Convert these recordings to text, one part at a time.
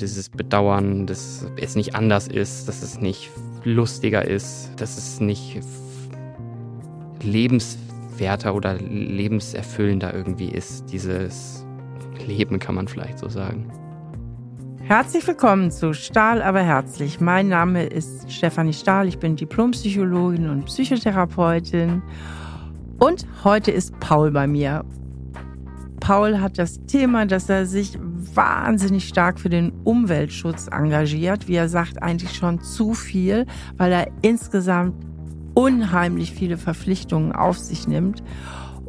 Dieses Bedauern, dass es nicht anders ist, dass es nicht lustiger ist, dass es nicht lebenswerter oder lebenserfüllender irgendwie ist. Dieses Leben kann man vielleicht so sagen. Herzlich willkommen zu Stahl aber herzlich. Mein Name ist Stefanie Stahl, ich bin Diplompsychologin und Psychotherapeutin und heute ist Paul bei mir. Paul hat das Thema, dass er sich wahnsinnig stark für den Umweltschutz engagiert. Wie er sagt, eigentlich schon zu viel, weil er insgesamt unheimlich viele Verpflichtungen auf sich nimmt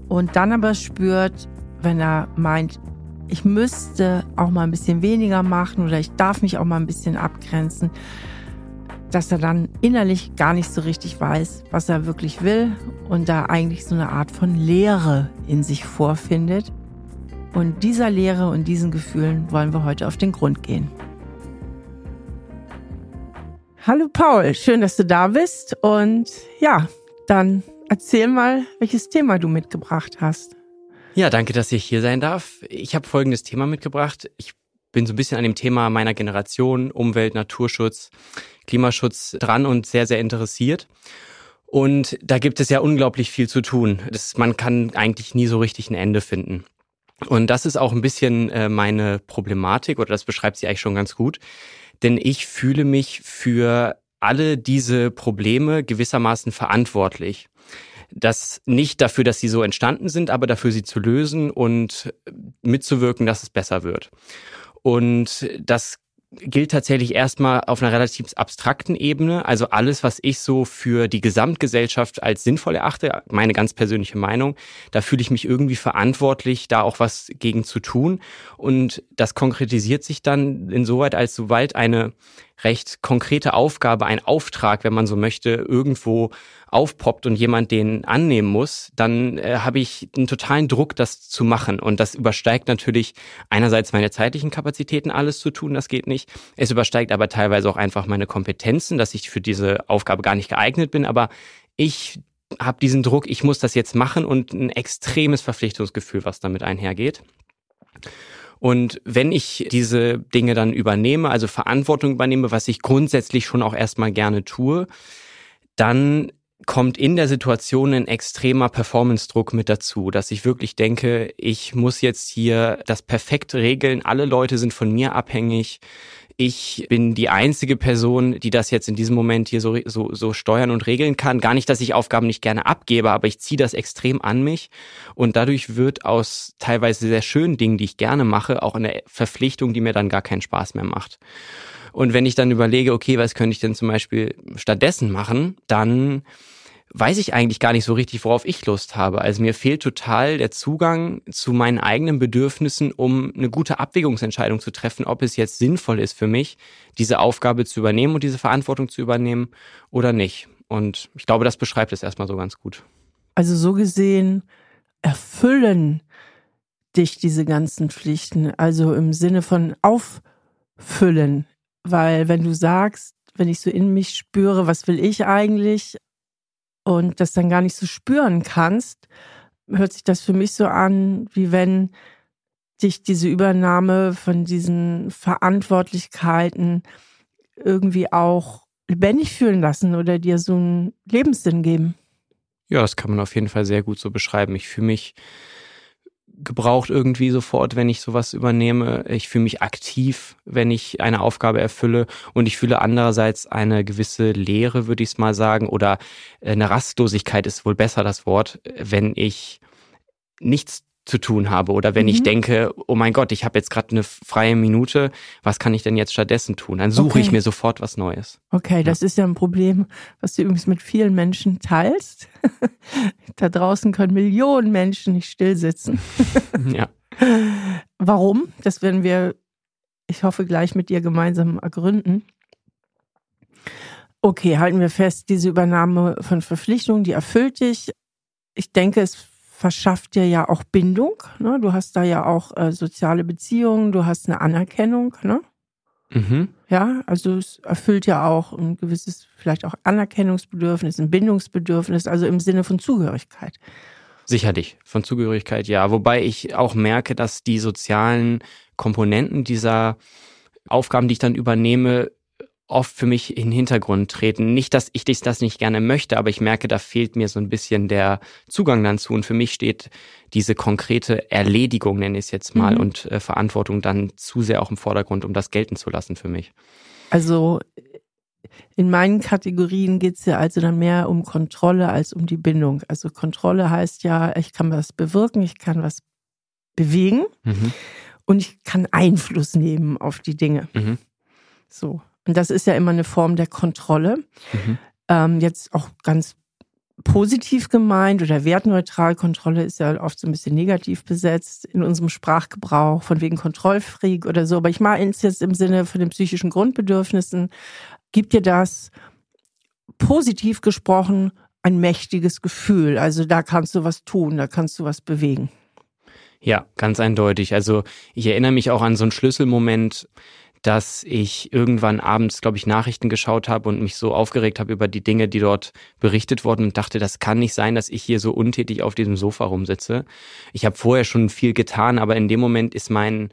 und dann aber spürt, wenn er meint, ich müsste auch mal ein bisschen weniger machen oder ich darf mich auch mal ein bisschen abgrenzen, dass er dann innerlich gar nicht so richtig weiß, was er wirklich will und da eigentlich so eine Art von Leere in sich vorfindet. Und dieser Leere und diesen Gefühlen wollen wir heute auf den Grund gehen. Hallo Paul, schön, dass du da bist und ja, dann erzähl mal, welches Thema du mitgebracht hast. Ja, danke, dass ich hier sein darf. Ich habe folgendes Thema mitgebracht. Ich bin so ein bisschen an dem Thema meiner Generation, Umwelt, Naturschutz, Klimaschutz dran und sehr, sehr interessiert. Und da gibt es ja unglaublich viel zu tun. Das, man kann eigentlich nie so richtig ein Ende finden. Und das ist auch ein bisschen äh, meine Problematik oder das beschreibt sie eigentlich schon ganz gut. Denn ich fühle mich für alle diese Probleme gewissermaßen verantwortlich das nicht dafür, dass sie so entstanden sind, aber dafür, sie zu lösen und mitzuwirken, dass es besser wird. Und das gilt tatsächlich erstmal auf einer relativ abstrakten Ebene. Also alles, was ich so für die Gesamtgesellschaft als sinnvoll erachte, meine ganz persönliche Meinung, da fühle ich mich irgendwie verantwortlich, da auch was gegen zu tun. Und das konkretisiert sich dann insoweit, als sobald eine recht konkrete Aufgabe, ein Auftrag, wenn man so möchte, irgendwo aufpoppt und jemand den annehmen muss, dann äh, habe ich einen totalen Druck, das zu machen. Und das übersteigt natürlich einerseits meine zeitlichen Kapazitäten, alles zu tun, das geht nicht. Es übersteigt aber teilweise auch einfach meine Kompetenzen, dass ich für diese Aufgabe gar nicht geeignet bin. Aber ich habe diesen Druck, ich muss das jetzt machen und ein extremes Verpflichtungsgefühl, was damit einhergeht. Und wenn ich diese Dinge dann übernehme, also Verantwortung übernehme, was ich grundsätzlich schon auch erstmal gerne tue, dann kommt in der Situation ein extremer Performance-Druck mit dazu, dass ich wirklich denke, ich muss jetzt hier das perfekt regeln, alle Leute sind von mir abhängig, ich bin die einzige Person, die das jetzt in diesem Moment hier so, so, so steuern und regeln kann. Gar nicht, dass ich Aufgaben nicht gerne abgebe, aber ich ziehe das extrem an mich. Und dadurch wird aus teilweise sehr schönen Dingen, die ich gerne mache, auch eine Verpflichtung, die mir dann gar keinen Spaß mehr macht. Und wenn ich dann überlege, okay, was könnte ich denn zum Beispiel stattdessen machen, dann weiß ich eigentlich gar nicht so richtig, worauf ich Lust habe. Also mir fehlt total der Zugang zu meinen eigenen Bedürfnissen, um eine gute Abwägungsentscheidung zu treffen, ob es jetzt sinnvoll ist für mich, diese Aufgabe zu übernehmen und diese Verantwortung zu übernehmen oder nicht. Und ich glaube, das beschreibt es erstmal so ganz gut. Also so gesehen erfüllen dich diese ganzen Pflichten, also im Sinne von auffüllen. Weil wenn du sagst, wenn ich so in mich spüre, was will ich eigentlich, und das dann gar nicht so spüren kannst, hört sich das für mich so an, wie wenn dich diese Übernahme von diesen Verantwortlichkeiten irgendwie auch lebendig fühlen lassen oder dir so einen Lebenssinn geben. Ja, das kann man auf jeden Fall sehr gut so beschreiben. Ich fühle mich gebraucht irgendwie sofort, wenn ich sowas übernehme. Ich fühle mich aktiv, wenn ich eine Aufgabe erfülle und ich fühle andererseits eine gewisse Leere, würde ich es mal sagen, oder eine Rastlosigkeit ist wohl besser das Wort, wenn ich nichts zu tun habe oder wenn mhm. ich denke, oh mein Gott, ich habe jetzt gerade eine freie Minute, was kann ich denn jetzt stattdessen tun? Dann suche okay. ich mir sofort was Neues. Okay, ja. das ist ja ein Problem, was du übrigens mit vielen Menschen teilst. da draußen können Millionen Menschen nicht still sitzen. ja. Warum? Das werden wir, ich hoffe, gleich mit dir gemeinsam ergründen. Okay, halten wir fest, diese Übernahme von Verpflichtungen, die erfüllt dich. Ich denke, es verschafft dir ja auch Bindung. Ne? Du hast da ja auch äh, soziale Beziehungen, du hast eine Anerkennung. Ne? Mhm. Ja, also es erfüllt ja auch ein gewisses, vielleicht auch Anerkennungsbedürfnis, ein Bindungsbedürfnis, also im Sinne von Zugehörigkeit. Sicherlich, von Zugehörigkeit ja. Wobei ich auch merke, dass die sozialen Komponenten dieser Aufgaben, die ich dann übernehme, oft für mich in den Hintergrund treten. Nicht, dass ich das nicht gerne möchte, aber ich merke, da fehlt mir so ein bisschen der Zugang dann zu. Und für mich steht diese konkrete Erledigung, nenne ich es jetzt mal, mhm. und äh, Verantwortung dann zu sehr auch im Vordergrund, um das gelten zu lassen für mich. Also in meinen Kategorien geht es ja also dann mehr um Kontrolle als um die Bindung. Also Kontrolle heißt ja, ich kann was bewirken, ich kann was bewegen mhm. und ich kann Einfluss nehmen auf die Dinge. Mhm. So. Und das ist ja immer eine Form der Kontrolle. Mhm. Ähm, jetzt auch ganz positiv gemeint oder wertneutral. Kontrolle ist ja oft so ein bisschen negativ besetzt in unserem Sprachgebrauch, von wegen Kontrollfreak oder so. Aber ich meine es jetzt im Sinne von den psychischen Grundbedürfnissen. Gibt dir das positiv gesprochen ein mächtiges Gefühl? Also da kannst du was tun, da kannst du was bewegen. Ja, ganz eindeutig. Also ich erinnere mich auch an so einen Schlüsselmoment, dass ich irgendwann abends, glaube ich, Nachrichten geschaut habe und mich so aufgeregt habe über die Dinge, die dort berichtet wurden und dachte, das kann nicht sein, dass ich hier so untätig auf diesem Sofa rumsitze. Ich habe vorher schon viel getan, aber in dem Moment ist mein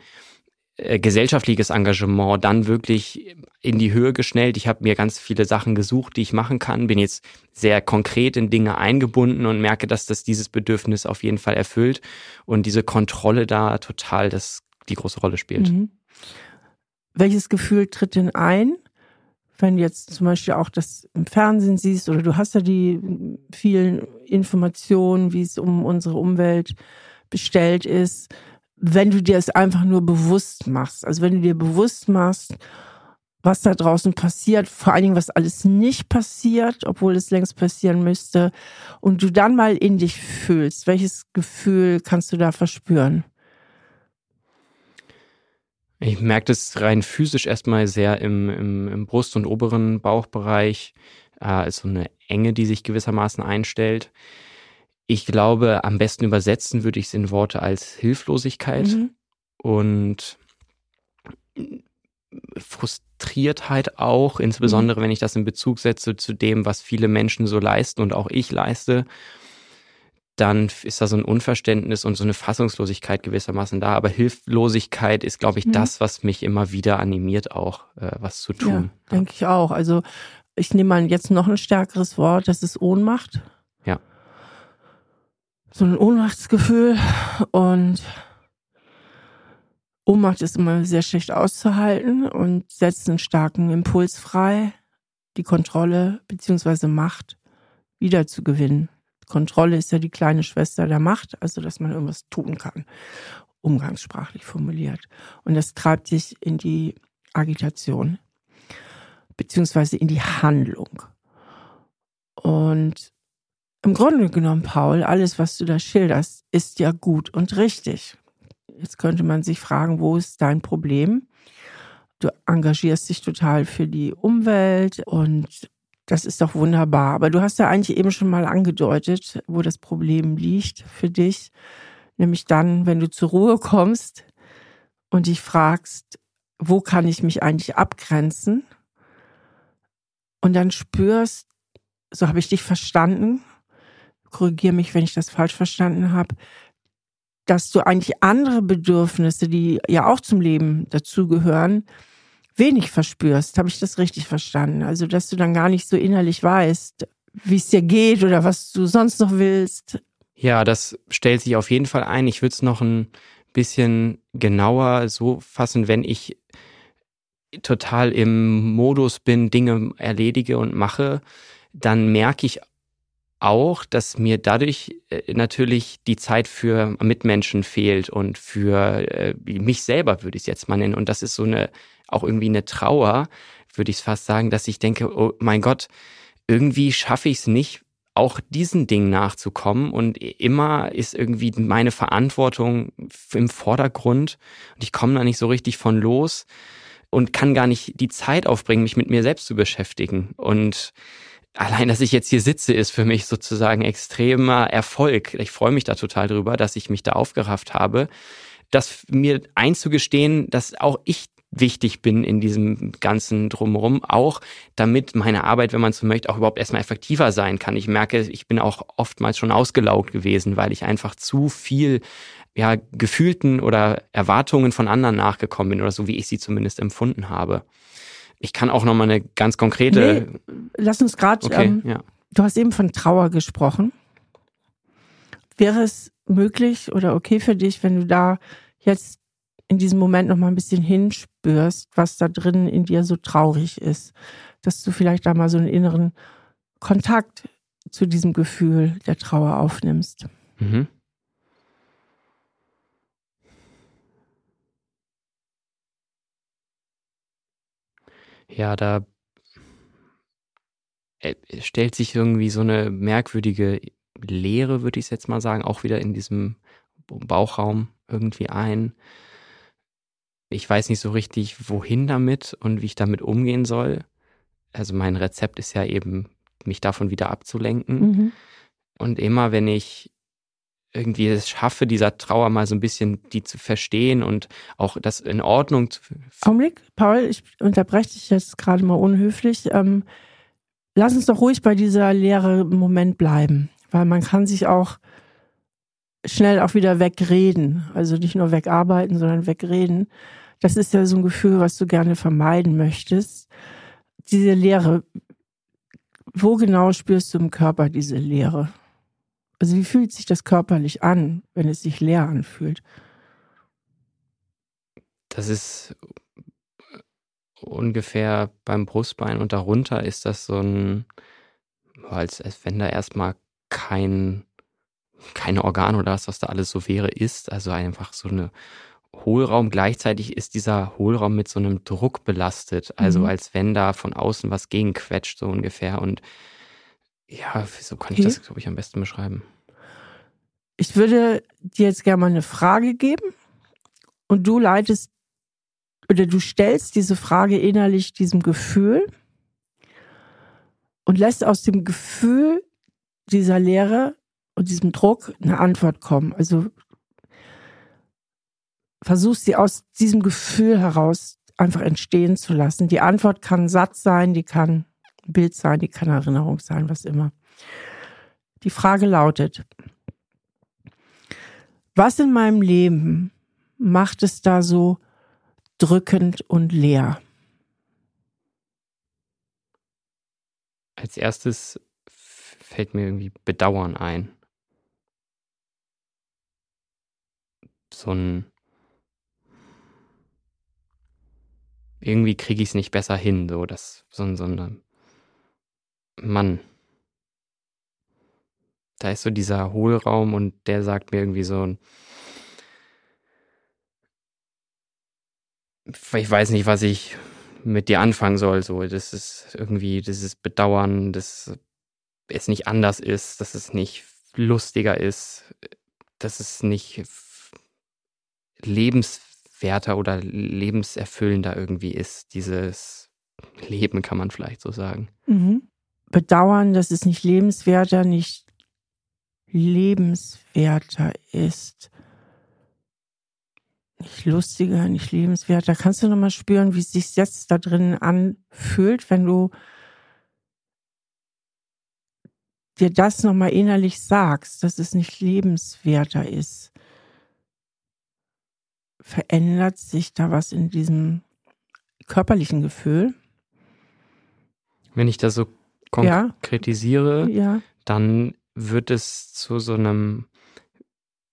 äh, gesellschaftliches Engagement dann wirklich in die Höhe geschnellt. Ich habe mir ganz viele Sachen gesucht, die ich machen kann, bin jetzt sehr konkret in Dinge eingebunden und merke, dass das dieses Bedürfnis auf jeden Fall erfüllt und diese Kontrolle da total das die große Rolle spielt. Mhm welches Gefühl tritt denn ein? Wenn du jetzt zum Beispiel auch das im Fernsehen siehst oder du hast ja die vielen Informationen, wie es um unsere Umwelt bestellt ist, wenn du dir es einfach nur bewusst machst. Also wenn du dir bewusst machst, was da draußen passiert, vor allen Dingen, was alles nicht passiert, obwohl es längst passieren müsste, und du dann mal in dich fühlst, welches Gefühl kannst du da verspüren? Ich merke das rein physisch erstmal sehr im, im, im Brust- und oberen Bauchbereich. Äh, ist so eine Enge, die sich gewissermaßen einstellt. Ich glaube, am besten übersetzen würde ich es in Worte als Hilflosigkeit mhm. und Frustriertheit auch, insbesondere mhm. wenn ich das in Bezug setze zu dem, was viele Menschen so leisten und auch ich leiste dann ist da so ein Unverständnis und so eine Fassungslosigkeit gewissermaßen da. Aber Hilflosigkeit ist, glaube ich, mhm. das, was mich immer wieder animiert, auch äh, was zu tun. Ja, denke ich auch. Also ich nehme mal jetzt noch ein stärkeres Wort, das ist Ohnmacht. Ja. So ein Ohnmachtsgefühl und Ohnmacht ist immer sehr schlecht auszuhalten und setzt einen starken Impuls frei, die Kontrolle beziehungsweise Macht wiederzugewinnen. Kontrolle ist ja die kleine Schwester der Macht, also dass man irgendwas tun kann, umgangssprachlich formuliert. Und das treibt sich in die Agitation, beziehungsweise in die Handlung. Und im Grunde genommen, Paul, alles, was du da schilderst, ist ja gut und richtig. Jetzt könnte man sich fragen, wo ist dein Problem? Du engagierst dich total für die Umwelt und das ist doch wunderbar. Aber du hast ja eigentlich eben schon mal angedeutet, wo das Problem liegt für dich. Nämlich dann, wenn du zur Ruhe kommst und dich fragst, wo kann ich mich eigentlich abgrenzen? Und dann spürst, so habe ich dich verstanden, korrigiere mich, wenn ich das falsch verstanden habe, dass du eigentlich andere Bedürfnisse, die ja auch zum Leben dazugehören, wenig verspürst. Habe ich das richtig verstanden? Also, dass du dann gar nicht so innerlich weißt, wie es dir geht oder was du sonst noch willst. Ja, das stellt sich auf jeden Fall ein. Ich würde es noch ein bisschen genauer so fassen, wenn ich total im Modus bin, Dinge erledige und mache, dann merke ich auch, dass mir dadurch äh, natürlich die Zeit für Mitmenschen fehlt und für äh, mich selber, würde ich es jetzt mal nennen. Und das ist so eine auch irgendwie eine Trauer, würde ich fast sagen, dass ich denke, oh mein Gott, irgendwie schaffe ich es nicht, auch diesen Dingen nachzukommen. Und immer ist irgendwie meine Verantwortung im Vordergrund. Und ich komme da nicht so richtig von los und kann gar nicht die Zeit aufbringen, mich mit mir selbst zu beschäftigen. Und allein, dass ich jetzt hier sitze, ist für mich sozusagen extremer Erfolg. Ich freue mich da total drüber, dass ich mich da aufgerafft habe, das mir einzugestehen, dass auch ich wichtig bin in diesem ganzen Drumherum, auch damit meine Arbeit, wenn man so möchte, auch überhaupt erstmal effektiver sein kann. Ich merke, ich bin auch oftmals schon ausgelaugt gewesen, weil ich einfach zu viel ja, gefühlten oder Erwartungen von anderen nachgekommen bin oder so, wie ich sie zumindest empfunden habe. Ich kann auch nochmal eine ganz konkrete. Nee, lass uns gerade. Okay, ähm, ja. Du hast eben von Trauer gesprochen. Wäre es möglich oder okay für dich, wenn du da jetzt in diesem Moment nochmal ein bisschen hinspürst, was da drin in dir so traurig ist? Dass du vielleicht da mal so einen inneren Kontakt zu diesem Gefühl der Trauer aufnimmst. Mhm. Ja, da äh, stellt sich irgendwie so eine merkwürdige Leere, würde ich jetzt mal sagen, auch wieder in diesem Bauchraum irgendwie ein. Ich weiß nicht so richtig, wohin damit und wie ich damit umgehen soll. Also mein Rezept ist ja eben, mich davon wieder abzulenken. Mhm. Und immer wenn ich irgendwie es schaffe, dieser Trauer mal so ein bisschen die zu verstehen und auch das in Ordnung zu. Augenblick, Paul, ich unterbreche dich jetzt gerade mal unhöflich. Ähm, lass uns doch ruhig bei dieser leere Moment bleiben, weil man kann sich auch schnell auch wieder wegreden. Also nicht nur wegarbeiten, sondern wegreden. Das ist ja so ein Gefühl, was du gerne vermeiden möchtest. Diese Leere, wo genau spürst du im Körper diese Leere? Also wie fühlt sich das körperlich an, wenn es sich leer anfühlt? Das ist ungefähr beim Brustbein und darunter ist das so ein, als, als wenn da erstmal kein, kein Organ oder was, was da alles so wäre, ist. Also einfach so eine Hohlraum. Gleichzeitig ist dieser Hohlraum mit so einem Druck belastet. Also mhm. als wenn da von außen was gegenquetscht, so ungefähr. Und ja, so kann okay. ich das, glaube ich, am besten beschreiben. Ich würde dir jetzt gerne mal eine Frage geben und du leitest oder du stellst diese Frage innerlich diesem Gefühl und lässt aus dem Gefühl dieser Lehre und diesem Druck eine Antwort kommen. Also versuchst sie aus diesem Gefühl heraus einfach entstehen zu lassen. Die Antwort kann ein Satz sein, die kann Bild sein, die kann Erinnerung sein, was immer. Die Frage lautet, was in meinem Leben macht es da so drückend und leer? Als erstes fällt mir irgendwie Bedauern ein. So ein irgendwie kriege ich es nicht besser hin, so das so, so ein Mann. Da ist so dieser Hohlraum und der sagt mir irgendwie so ein ich weiß nicht, was ich mit dir anfangen soll. So, das ist irgendwie, ist Bedauern, dass es nicht anders ist, dass es nicht lustiger ist, dass es nicht lebenswerter oder lebenserfüllender irgendwie ist. Dieses Leben kann man vielleicht so sagen. Mhm. Bedauern, dass es nicht lebenswerter, nicht lebenswerter ist. Nicht lustiger, nicht lebenswerter. Kannst du nochmal spüren, wie es sich jetzt da drin anfühlt, wenn du dir das nochmal innerlich sagst, dass es nicht lebenswerter ist? Verändert sich da was in diesem körperlichen Gefühl? Wenn ich das so konkretisiere, ja. Dann wird es zu so einem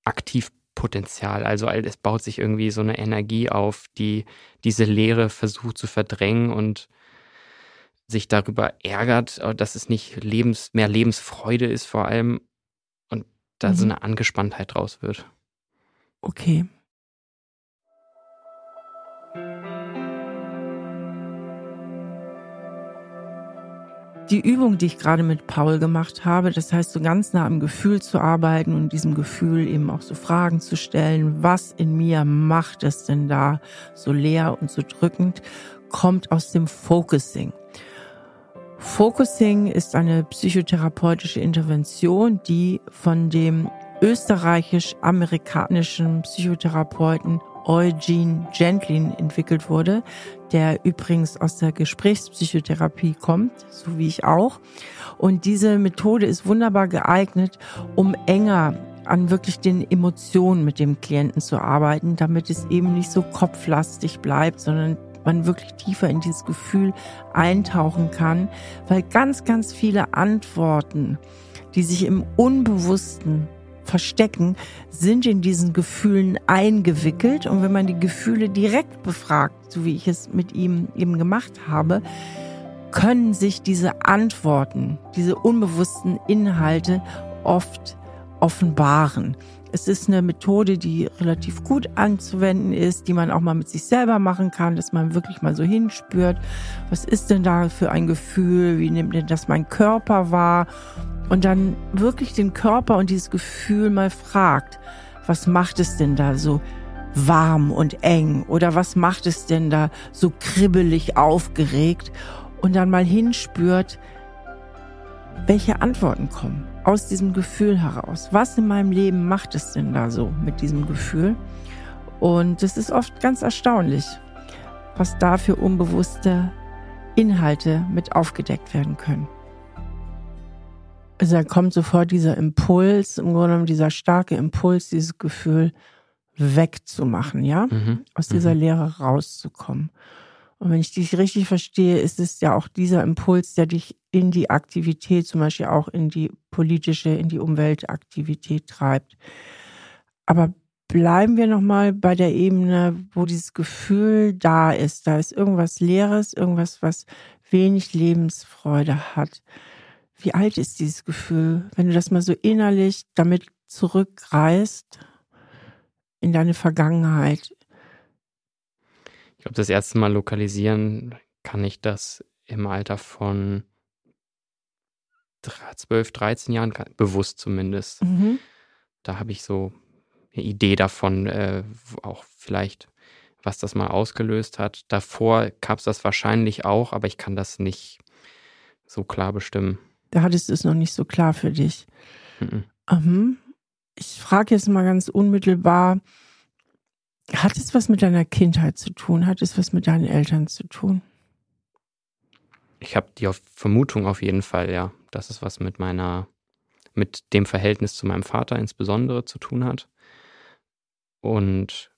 Aktivpotenzial. Also es baut sich irgendwie so eine Energie auf, die diese Leere versucht zu verdrängen und sich darüber ärgert, dass es nicht Lebens, mehr Lebensfreude ist vor allem und da mhm. so eine Angespanntheit draus wird. Okay. Die Übung, die ich gerade mit Paul gemacht habe, das heißt, so ganz nah am Gefühl zu arbeiten und diesem Gefühl eben auch so Fragen zu stellen, was in mir macht es denn da so leer und so drückend, kommt aus dem Focusing. Focusing ist eine psychotherapeutische Intervention, die von dem österreichisch-amerikanischen Psychotherapeuten Eugene Gentlin entwickelt wurde, der übrigens aus der Gesprächspsychotherapie kommt, so wie ich auch. Und diese Methode ist wunderbar geeignet, um enger an wirklich den Emotionen mit dem Klienten zu arbeiten, damit es eben nicht so kopflastig bleibt, sondern man wirklich tiefer in dieses Gefühl eintauchen kann, weil ganz, ganz viele Antworten, die sich im Unbewussten verstecken, sind in diesen Gefühlen eingewickelt. Und wenn man die Gefühle direkt befragt, so wie ich es mit ihm eben gemacht habe, können sich diese Antworten, diese unbewussten Inhalte oft offenbaren. Es ist eine Methode, die relativ gut anzuwenden ist, die man auch mal mit sich selber machen kann, dass man wirklich mal so hinspürt, was ist denn da für ein Gefühl, wie nimmt denn das mein Körper wahr und dann wirklich den Körper und dieses Gefühl mal fragt, was macht es denn da so warm und eng oder was macht es denn da so kribbelig aufgeregt und dann mal hinspürt, welche Antworten kommen aus diesem Gefühl heraus. Was in meinem Leben macht es denn da so mit diesem Gefühl? Und es ist oft ganz erstaunlich, was da für unbewusste Inhalte mit aufgedeckt werden können. Also da kommt sofort dieser Impuls, im Grunde genommen dieser starke Impuls, dieses Gefühl wegzumachen, ja, mhm. aus dieser mhm. Leere rauszukommen. Und wenn ich dich richtig verstehe, ist es ja auch dieser Impuls, der dich in die Aktivität, zum Beispiel auch in die politische, in die Umweltaktivität treibt. Aber bleiben wir nochmal bei der Ebene, wo dieses Gefühl da ist. Da ist irgendwas Leeres, irgendwas, was wenig Lebensfreude hat. Wie alt ist dieses Gefühl? Wenn du das mal so innerlich damit zurückreist in deine Vergangenheit, ich glaube, das erste Mal lokalisieren kann ich das im Alter von 12, 13 Jahren, bewusst zumindest. Mhm. Da habe ich so eine Idee davon, äh, auch vielleicht, was das mal ausgelöst hat. Davor gab es das wahrscheinlich auch, aber ich kann das nicht so klar bestimmen. Da hattest du es noch nicht so klar für dich. Mhm. Mhm. Ich frage jetzt mal ganz unmittelbar, hat es was mit deiner Kindheit zu tun? Hat es was mit deinen Eltern zu tun? Ich habe die Vermutung auf jeden Fall, ja, dass es was mit meiner, mit dem Verhältnis zu meinem Vater insbesondere zu tun hat. Und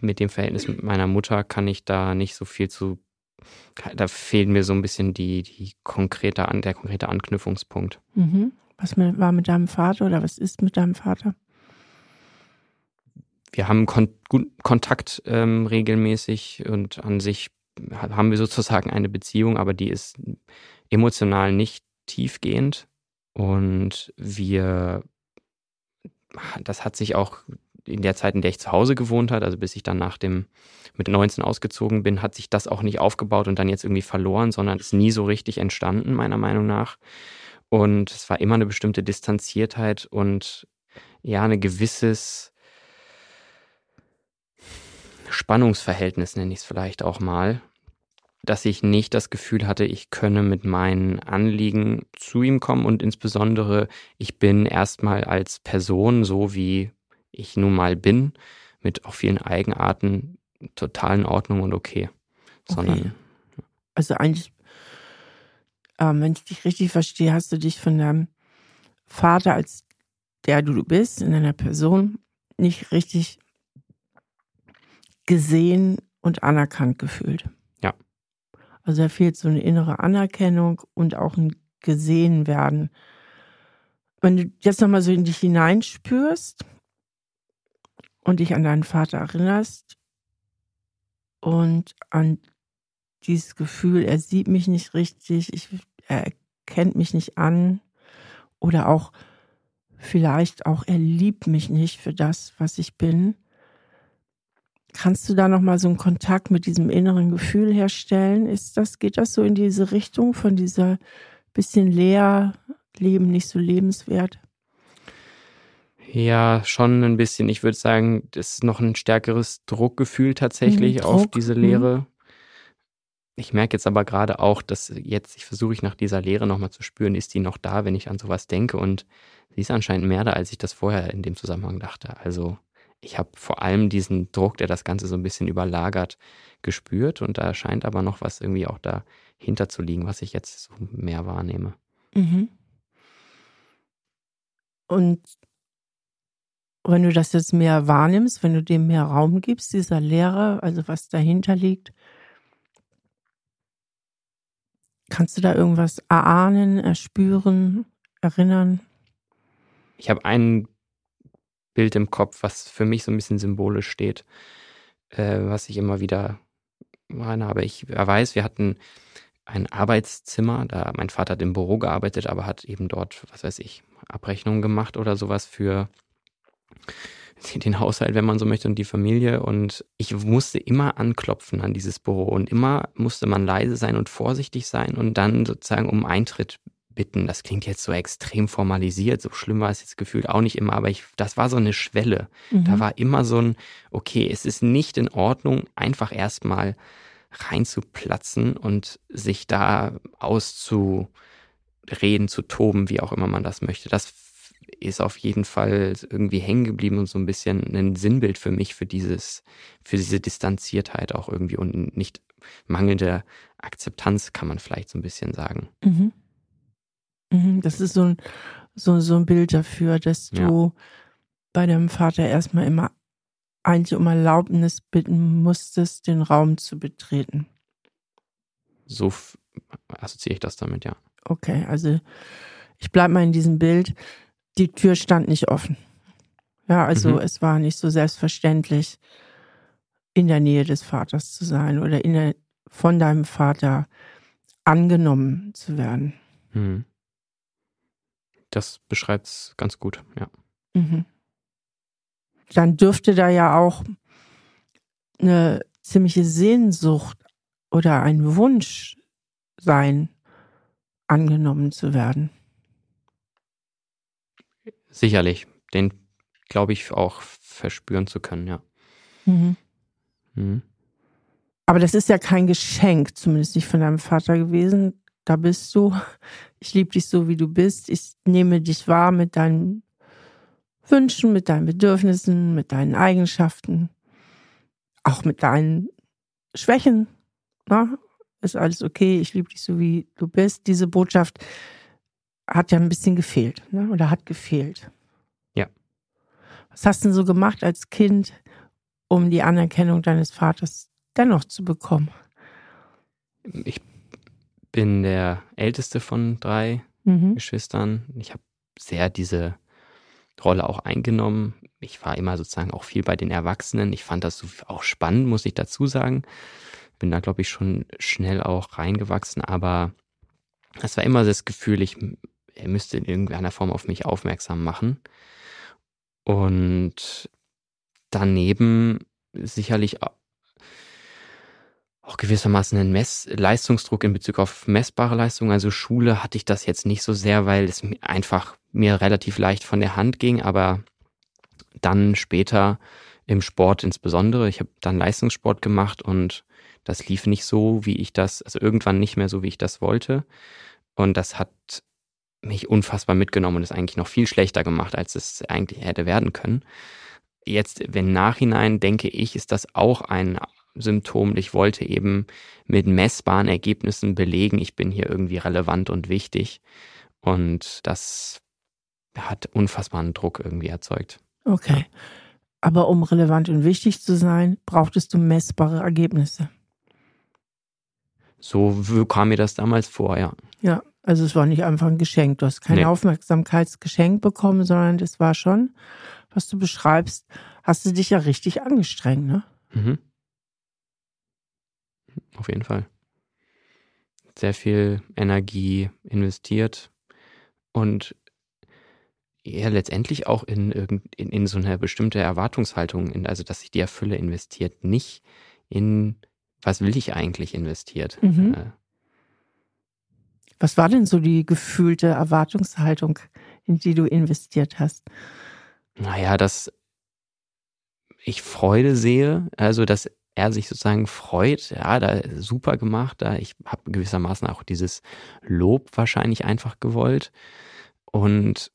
mit dem Verhältnis mit meiner Mutter kann ich da nicht so viel zu. Da fehlt mir so ein bisschen die, die konkrete, der konkrete Anknüpfungspunkt. Mhm. Was war mit deinem Vater oder was ist mit deinem Vater? wir haben Kon Kontakt ähm, regelmäßig und an sich haben wir sozusagen eine Beziehung, aber die ist emotional nicht tiefgehend. Und wir, das hat sich auch in der Zeit, in der ich zu Hause gewohnt hat, also bis ich dann nach dem mit 19 ausgezogen bin, hat sich das auch nicht aufgebaut und dann jetzt irgendwie verloren, sondern ist nie so richtig entstanden, meiner Meinung nach. Und es war immer eine bestimmte Distanziertheit und ja, ein gewisses Spannungsverhältnis, nenne ich es vielleicht auch mal, dass ich nicht das Gefühl hatte, ich könne mit meinen Anliegen zu ihm kommen und insbesondere ich bin erstmal als Person, so wie ich nun mal bin, mit auch vielen Eigenarten total in Ordnung und okay. Sondern, okay. Also eigentlich, ähm, wenn ich dich richtig verstehe, hast du dich von deinem Vater als der du bist, in deiner Person, nicht richtig gesehen und anerkannt gefühlt. Ja. Also da fehlt so eine innere Anerkennung und auch ein gesehen werden. Wenn du jetzt nochmal so in dich hineinspürst und dich an deinen Vater erinnerst und an dieses Gefühl, er sieht mich nicht richtig, ich, er erkennt mich nicht an oder auch vielleicht auch, er liebt mich nicht für das, was ich bin, Kannst du da nochmal so einen Kontakt mit diesem inneren Gefühl herstellen? Ist das, geht das so in diese Richtung von dieser bisschen leer, Leben nicht so lebenswert? Ja, schon ein bisschen. Ich würde sagen, das ist noch ein stärkeres Druckgefühl tatsächlich mhm, Druck. auf diese Lehre. Mhm. Ich merke jetzt aber gerade auch, dass jetzt, ich versuche ich nach dieser Lehre nochmal zu spüren, ist die noch da, wenn ich an sowas denke und sie ist anscheinend mehr da, als ich das vorher in dem Zusammenhang dachte. Also ich habe vor allem diesen Druck, der das Ganze so ein bisschen überlagert, gespürt und da scheint aber noch was irgendwie auch dahinter zu liegen, was ich jetzt so mehr wahrnehme. Mhm. Und wenn du das jetzt mehr wahrnimmst, wenn du dem mehr Raum gibst, dieser Lehre, also was dahinter liegt, kannst du da irgendwas erahnen, erspüren, erinnern? Ich habe ein Bild im Kopf, was für mich so ein bisschen symbolisch steht, äh, was ich immer wieder meine. Aber ich weiß, wir hatten ein Arbeitszimmer, da mein Vater hat im Büro gearbeitet, aber hat eben dort, was weiß ich, Abrechnungen gemacht oder sowas für den Haushalt, wenn man so möchte, und die Familie. Und ich musste immer anklopfen an dieses Büro und immer musste man leise sein und vorsichtig sein und dann sozusagen um Eintritt bitten. Das klingt jetzt so extrem formalisiert, so schlimm war es jetzt gefühlt auch nicht immer, aber ich, das war so eine Schwelle. Mhm. Da war immer so ein, okay, es ist nicht in Ordnung, einfach erstmal reinzuplatzen und sich da auszureden, zu toben, wie auch immer man das möchte. Das ist auf jeden Fall irgendwie hängen geblieben und so ein bisschen ein Sinnbild für mich, für dieses, für diese Distanziertheit auch irgendwie und nicht mangelnde Akzeptanz, kann man vielleicht so ein bisschen sagen. Mhm. Mhm, das ist so ein, so, so ein Bild dafür, dass du ja. bei deinem Vater erstmal immer eigentlich um Erlaubnis bitten musstest, den Raum zu betreten. So assoziiere ich das damit, ja. Okay, also ich bleibe mal in diesem Bild die Tür stand nicht offen. Ja, also mhm. es war nicht so selbstverständlich, in der Nähe des Vaters zu sein oder der, von deinem Vater angenommen zu werden. Mhm. Das beschreibt es ganz gut, ja. Mhm. Dann dürfte da ja auch eine ziemliche Sehnsucht oder ein Wunsch sein, angenommen zu werden. Sicherlich. Den glaube ich auch verspüren zu können, ja. Mhm. Mhm. Aber das ist ja kein Geschenk, zumindest nicht von deinem Vater gewesen. Da bist du. Ich liebe dich so, wie du bist. Ich nehme dich wahr mit deinen Wünschen, mit deinen Bedürfnissen, mit deinen Eigenschaften, auch mit deinen Schwächen. Na, ist alles okay. Ich liebe dich so, wie du bist. Diese Botschaft hat ja ein bisschen gefehlt, ne? oder hat gefehlt. Ja. Was hast du denn so gemacht als Kind, um die Anerkennung deines Vaters dennoch zu bekommen? Ich bin der älteste von drei mhm. Geschwistern. Ich habe sehr diese Rolle auch eingenommen. Ich war immer sozusagen auch viel bei den Erwachsenen. Ich fand das auch spannend, muss ich dazu sagen. Bin da, glaube ich, schon schnell auch reingewachsen, aber es war immer das Gefühl, ich er müsste in irgendeiner Form auf mich aufmerksam machen. Und daneben sicherlich auch gewissermaßen ein Mess Leistungsdruck in Bezug auf messbare Leistungen. Also Schule hatte ich das jetzt nicht so sehr, weil es einfach mir relativ leicht von der Hand ging, aber dann später im Sport insbesondere. Ich habe dann Leistungssport gemacht und das lief nicht so, wie ich das, also irgendwann nicht mehr so, wie ich das wollte. Und das hat mich unfassbar mitgenommen und es eigentlich noch viel schlechter gemacht, als es eigentlich hätte werden können. Jetzt im Nachhinein denke ich, ist das auch ein Symptom. Ich wollte eben mit messbaren Ergebnissen belegen, ich bin hier irgendwie relevant und wichtig. Und das hat unfassbaren Druck irgendwie erzeugt. Okay. Aber um relevant und wichtig zu sein, brauchtest du messbare Ergebnisse. So kam mir das damals vor, ja. Ja, also es war nicht einfach ein Geschenk. Du hast kein nee. Aufmerksamkeitsgeschenk bekommen, sondern das war schon, was du beschreibst, hast du dich ja richtig angestrengt, ne? Mhm. Auf jeden Fall. Sehr viel Energie investiert und ja, letztendlich auch in, in, in so eine bestimmte Erwartungshaltung, in, also dass ich die erfülle, investiert, nicht in was will ich eigentlich investiert. Mhm. Äh, was war denn so die gefühlte Erwartungshaltung, in die du investiert hast? Naja, dass ich Freude sehe, also dass er sich sozusagen freut, ja, da super gemacht, da ich habe gewissermaßen auch dieses Lob wahrscheinlich einfach gewollt und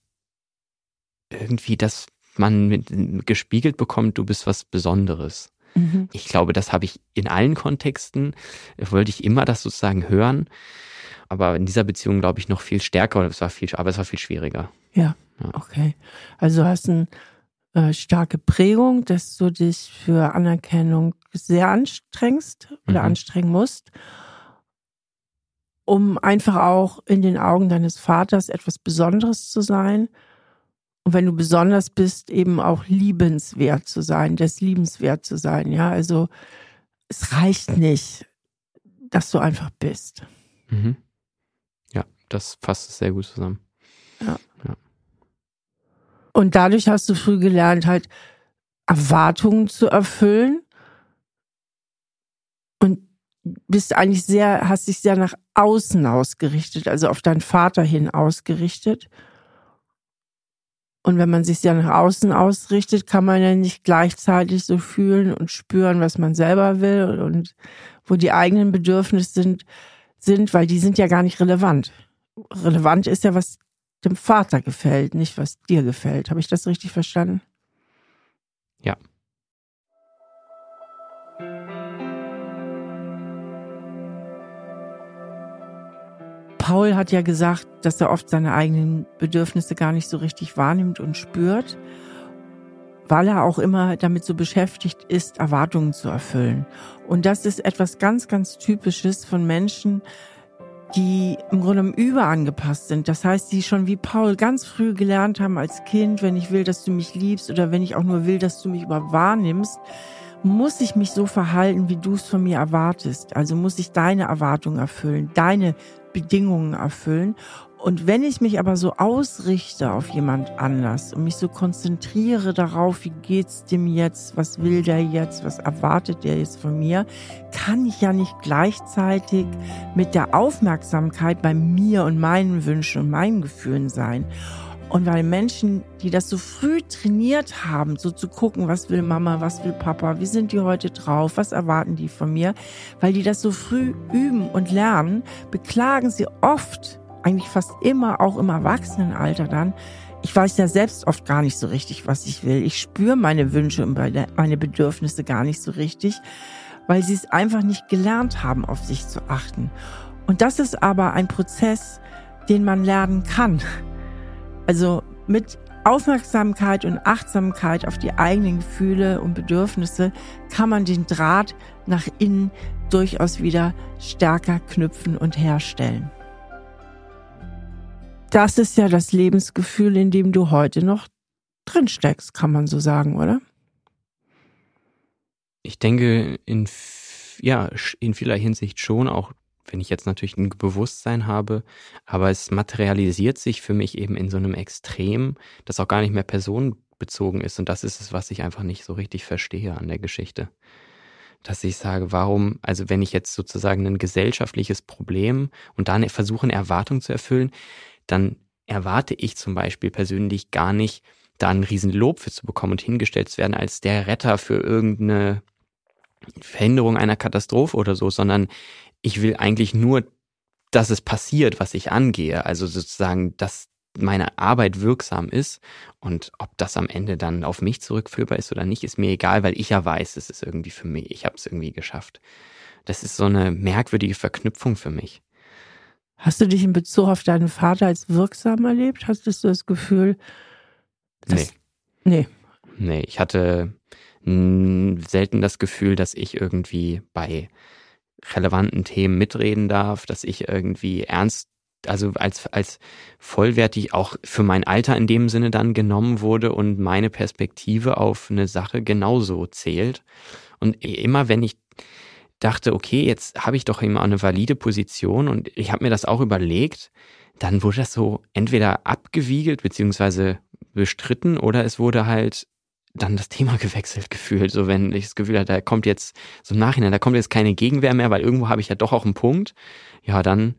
irgendwie, dass man mit, gespiegelt bekommt, du bist was Besonderes. Mhm. Ich glaube, das habe ich in allen Kontexten, wollte ich immer das sozusagen hören aber in dieser Beziehung glaube ich noch viel stärker, es war viel, aber es war viel schwieriger. Ja, ja. okay. Also du hast ein äh, starke Prägung, dass du dich für Anerkennung sehr anstrengst oder mhm. anstrengen musst, um einfach auch in den Augen deines Vaters etwas Besonderes zu sein. Und wenn du besonders bist, eben auch liebenswert zu sein, des liebenswert zu sein. Ja, also es reicht nicht, dass du einfach bist. Mhm. Ja, das fasst es sehr gut zusammen. Ja. ja. Und dadurch hast du früh gelernt, halt Erwartungen zu erfüllen und bist eigentlich sehr, hast dich sehr nach außen ausgerichtet, also auf deinen Vater hin ausgerichtet. Und wenn man sich sehr nach außen ausrichtet, kann man ja nicht gleichzeitig so fühlen und spüren, was man selber will und wo die eigenen Bedürfnisse sind, sind, weil die sind ja gar nicht relevant. Relevant ist ja, was dem Vater gefällt, nicht was dir gefällt. Habe ich das richtig verstanden? Ja. Paul hat ja gesagt, dass er oft seine eigenen Bedürfnisse gar nicht so richtig wahrnimmt und spürt, weil er auch immer damit so beschäftigt ist, Erwartungen zu erfüllen. Und das ist etwas ganz, ganz Typisches von Menschen, die im Grunde überangepasst sind. Das heißt, die schon wie Paul ganz früh gelernt haben als Kind, wenn ich will, dass du mich liebst oder wenn ich auch nur will, dass du mich über wahrnimmst, muss ich mich so verhalten, wie du es von mir erwartest. Also muss ich deine Erwartungen erfüllen, deine Bedingungen erfüllen. Und wenn ich mich aber so ausrichte auf jemand anders und mich so konzentriere darauf, wie geht's dem jetzt, was will der jetzt, was erwartet der jetzt von mir, kann ich ja nicht gleichzeitig mit der Aufmerksamkeit bei mir und meinen Wünschen und meinen Gefühlen sein. Und weil Menschen, die das so früh trainiert haben, so zu gucken, was will Mama, was will Papa, wie sind die heute drauf, was erwarten die von mir, weil die das so früh üben und lernen, beklagen sie oft eigentlich fast immer, auch im Erwachsenenalter dann, ich weiß ja selbst oft gar nicht so richtig, was ich will. Ich spüre meine Wünsche und meine Bedürfnisse gar nicht so richtig, weil sie es einfach nicht gelernt haben, auf sich zu achten. Und das ist aber ein Prozess, den man lernen kann. Also mit Aufmerksamkeit und Achtsamkeit auf die eigenen Gefühle und Bedürfnisse kann man den Draht nach innen durchaus wieder stärker knüpfen und herstellen das ist ja das Lebensgefühl, in dem du heute noch drin steckst, kann man so sagen, oder? Ich denke, in, ja, in vieler Hinsicht schon, auch wenn ich jetzt natürlich ein Bewusstsein habe, aber es materialisiert sich für mich eben in so einem Extrem, das auch gar nicht mehr personenbezogen ist. Und das ist es, was ich einfach nicht so richtig verstehe an der Geschichte. Dass ich sage, warum, also wenn ich jetzt sozusagen ein gesellschaftliches Problem und dann versuche, eine Erwartung zu erfüllen, dann erwarte ich zum Beispiel persönlich gar nicht, da einen riesen Lob für zu bekommen und hingestellt zu werden als der Retter für irgendeine Verhinderung einer Katastrophe oder so, sondern ich will eigentlich nur, dass es passiert, was ich angehe. Also sozusagen, dass meine Arbeit wirksam ist und ob das am Ende dann auf mich zurückführbar ist oder nicht, ist mir egal, weil ich ja weiß, es ist irgendwie für mich, ich habe es irgendwie geschafft. Das ist so eine merkwürdige Verknüpfung für mich. Hast du dich in Bezug auf deinen Vater als wirksam erlebt? Hattest du das Gefühl? Dass, nee. Nee. Nee, ich hatte selten das Gefühl, dass ich irgendwie bei relevanten Themen mitreden darf, dass ich irgendwie ernst, also als, als vollwertig auch für mein Alter in dem Sinne dann genommen wurde und meine Perspektive auf eine Sache genauso zählt. Und immer wenn ich dachte, okay, jetzt habe ich doch immer eine valide Position und ich habe mir das auch überlegt, dann wurde das so entweder abgewiegelt beziehungsweise bestritten oder es wurde halt dann das Thema gewechselt gefühlt. So wenn ich das Gefühl hatte, da kommt jetzt so im Nachhinein, da kommt jetzt keine Gegenwehr mehr, weil irgendwo habe ich ja doch auch einen Punkt. Ja, dann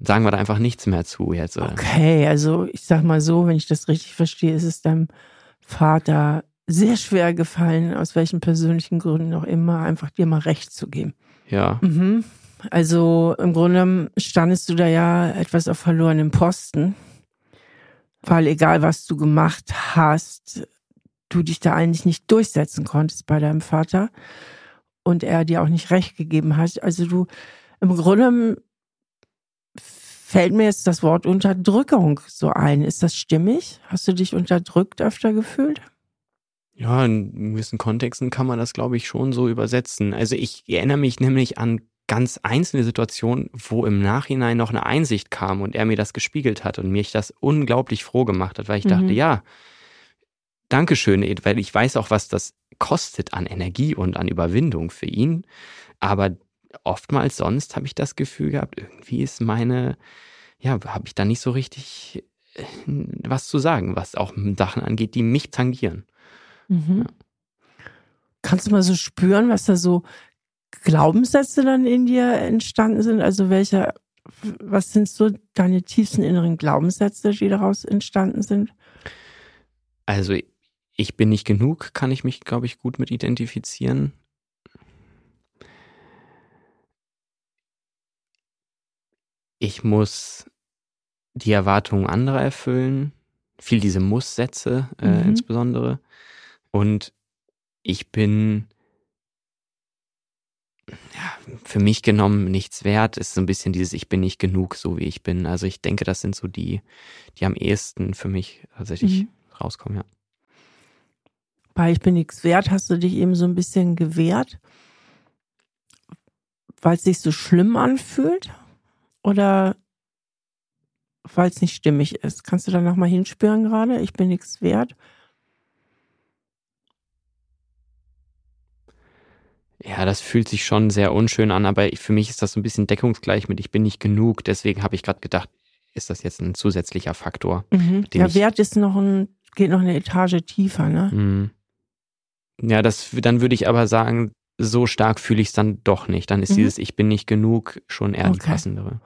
sagen wir da einfach nichts mehr zu jetzt. Oder? Okay, also ich sag mal so, wenn ich das richtig verstehe, ist es deinem Vater sehr schwer gefallen, aus welchen persönlichen Gründen auch immer, einfach dir mal recht zu geben. Ja. Mhm. Also im Grunde standest du da ja etwas auf verlorenem Posten, weil egal was du gemacht hast, du dich da eigentlich nicht durchsetzen konntest bei deinem Vater und er dir auch nicht recht gegeben hat. Also du im Grunde fällt mir jetzt das Wort Unterdrückung so ein. Ist das stimmig? Hast du dich unterdrückt öfter gefühlt? Ja, in gewissen Kontexten kann man das, glaube ich, schon so übersetzen. Also ich erinnere mich nämlich an ganz einzelne Situationen, wo im Nachhinein noch eine Einsicht kam und er mir das gespiegelt hat und mich das unglaublich froh gemacht hat, weil ich mhm. dachte, ja, Dankeschön, weil ich weiß auch, was das kostet an Energie und an Überwindung für ihn. Aber oftmals sonst habe ich das Gefühl gehabt, irgendwie ist meine, ja, habe ich da nicht so richtig äh, was zu sagen, was auch Sachen angeht, die mich tangieren. Mhm. Ja. Kannst du mal so spüren, was da so Glaubenssätze dann in dir entstanden sind? Also welche, was sind so deine tiefsten inneren Glaubenssätze, die daraus entstanden sind? Also ich bin nicht genug, kann ich mich, glaube ich, gut mit identifizieren. Ich muss die Erwartungen anderer erfüllen, viel diese Muss-Sätze äh, mhm. insbesondere. Und ich bin ja, für mich genommen nichts wert, ist so ein bisschen dieses Ich bin nicht genug, so wie ich bin. Also ich denke, das sind so die, die am ehesten für mich tatsächlich mhm. rauskommen, ja. Bei Ich bin nichts wert hast du dich eben so ein bisschen gewehrt, weil es sich so schlimm anfühlt oder weil es nicht stimmig ist. Kannst du da nochmal hinspüren gerade? Ich bin nichts wert. Ja, das fühlt sich schon sehr unschön an, aber für mich ist das so ein bisschen deckungsgleich mit ich bin nicht genug. Deswegen habe ich gerade gedacht, ist das jetzt ein zusätzlicher Faktor. Mhm. Der Wert ist noch ein, geht noch eine Etage tiefer, ne? Mhm. Ja, das, dann würde ich aber sagen, so stark fühle ich es dann doch nicht. Dann ist mhm. dieses Ich bin nicht genug schon eher okay. die passendere.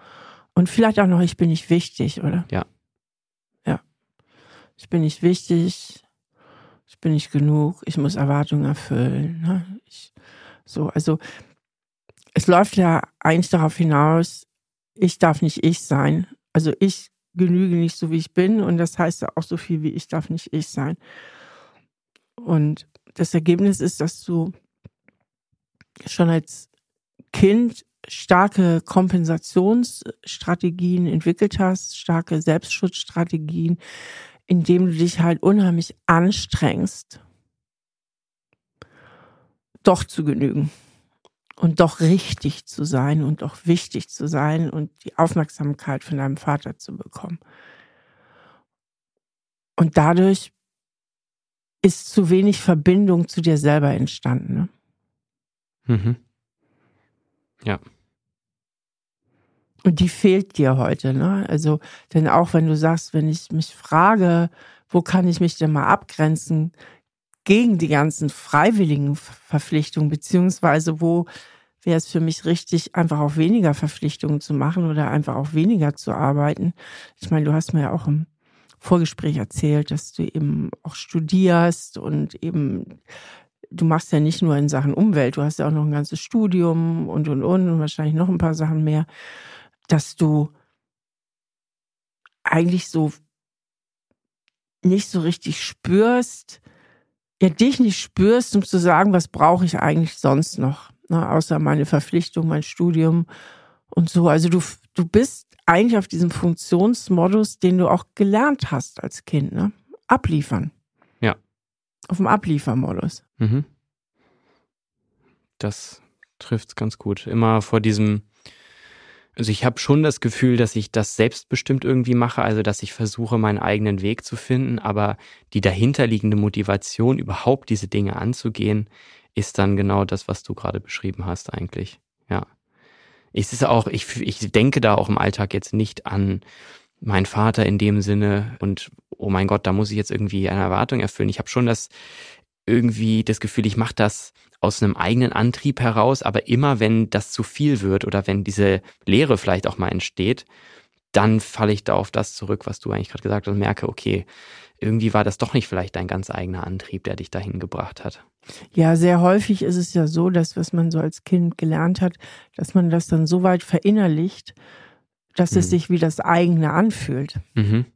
Und vielleicht auch noch, ich bin nicht wichtig, oder? Ja. Ja. Ich bin nicht wichtig, ich bin nicht genug, ich muss Erwartungen erfüllen. Ne? Ich, so, also es läuft ja eigentlich darauf hinaus, ich darf nicht ich sein. Also ich genüge nicht so, wie ich bin und das heißt ja auch so viel wie ich darf nicht ich sein. Und das Ergebnis ist, dass du schon als Kind starke Kompensationsstrategien entwickelt hast, starke Selbstschutzstrategien, indem du dich halt unheimlich anstrengst, doch zu genügen und doch richtig zu sein und doch wichtig zu sein und die Aufmerksamkeit von deinem Vater zu bekommen. Und dadurch ist zu wenig Verbindung zu dir selber entstanden. Ne? Mhm. Ja. Und die fehlt dir heute, ne? Also, denn auch wenn du sagst, wenn ich mich frage, wo kann ich mich denn mal abgrenzen gegen die ganzen freiwilligen Verpflichtungen, beziehungsweise wo wäre es für mich richtig, einfach auch weniger Verpflichtungen zu machen oder einfach auch weniger zu arbeiten. Ich meine, du hast mir ja auch im Vorgespräch erzählt, dass du eben auch studierst und eben du machst ja nicht nur in Sachen Umwelt, du hast ja auch noch ein ganzes Studium und und und und wahrscheinlich noch ein paar Sachen mehr, dass du eigentlich so nicht so richtig spürst, ja dich nicht spürst, um zu sagen, was brauche ich eigentlich sonst noch, ne, außer meine Verpflichtung, mein Studium und so. Also du du bist eigentlich auf diesem Funktionsmodus, den du auch gelernt hast als Kind, ne? Abliefern. Ja. Auf dem Abliefermodus. Mhm. Das trifft's ganz gut. Immer vor diesem, also ich habe schon das Gefühl, dass ich das selbstbestimmt irgendwie mache, also dass ich versuche, meinen eigenen Weg zu finden, aber die dahinterliegende Motivation, überhaupt diese Dinge anzugehen, ist dann genau das, was du gerade beschrieben hast, eigentlich. Ja es ist auch, ich, ich denke da auch im Alltag jetzt nicht an meinen Vater in dem Sinne und oh mein Gott, da muss ich jetzt irgendwie eine Erwartung erfüllen. Ich habe schon das irgendwie das Gefühl, ich mache das aus einem eigenen Antrieb heraus, aber immer wenn das zu viel wird oder wenn diese Leere vielleicht auch mal entsteht, dann falle ich da auf das zurück, was du eigentlich gerade gesagt hast und merke, okay, irgendwie war das doch nicht vielleicht dein ganz eigener Antrieb, der dich dahin gebracht hat. Ja, sehr häufig ist es ja so, dass was man so als Kind gelernt hat, dass man das dann so weit verinnerlicht, dass mhm. es sich wie das eigene anfühlt. Mhm.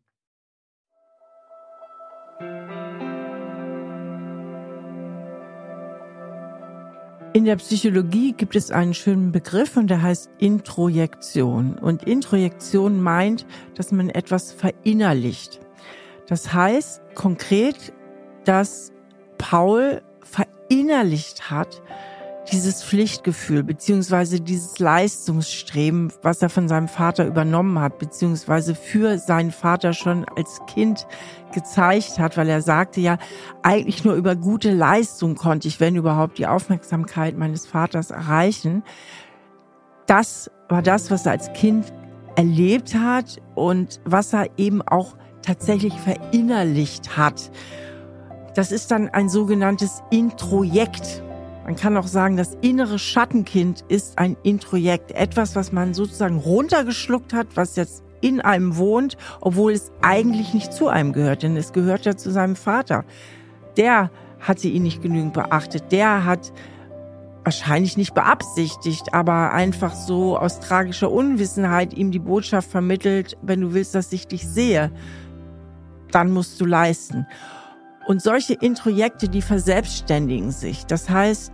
In der Psychologie gibt es einen schönen Begriff und der heißt Introjektion. Und Introjektion meint, dass man etwas verinnerlicht. Das heißt konkret, dass Paul verinnerlicht hat, dieses Pflichtgefühl beziehungsweise dieses Leistungsstreben, was er von seinem Vater übernommen hat, beziehungsweise für seinen Vater schon als Kind gezeigt hat, weil er sagte ja, eigentlich nur über gute Leistung konnte ich, wenn überhaupt, die Aufmerksamkeit meines Vaters erreichen. Das war das, was er als Kind erlebt hat und was er eben auch tatsächlich verinnerlicht hat. Das ist dann ein sogenanntes Introjekt. Man kann auch sagen, das innere Schattenkind ist ein Introjekt. Etwas, was man sozusagen runtergeschluckt hat, was jetzt in einem wohnt, obwohl es eigentlich nicht zu einem gehört, denn es gehört ja zu seinem Vater. Der hatte ihn nicht genügend beachtet. Der hat wahrscheinlich nicht beabsichtigt, aber einfach so aus tragischer Unwissenheit ihm die Botschaft vermittelt, wenn du willst, dass ich dich sehe, dann musst du leisten. Und solche Introjekte, die verselbstständigen sich. Das heißt,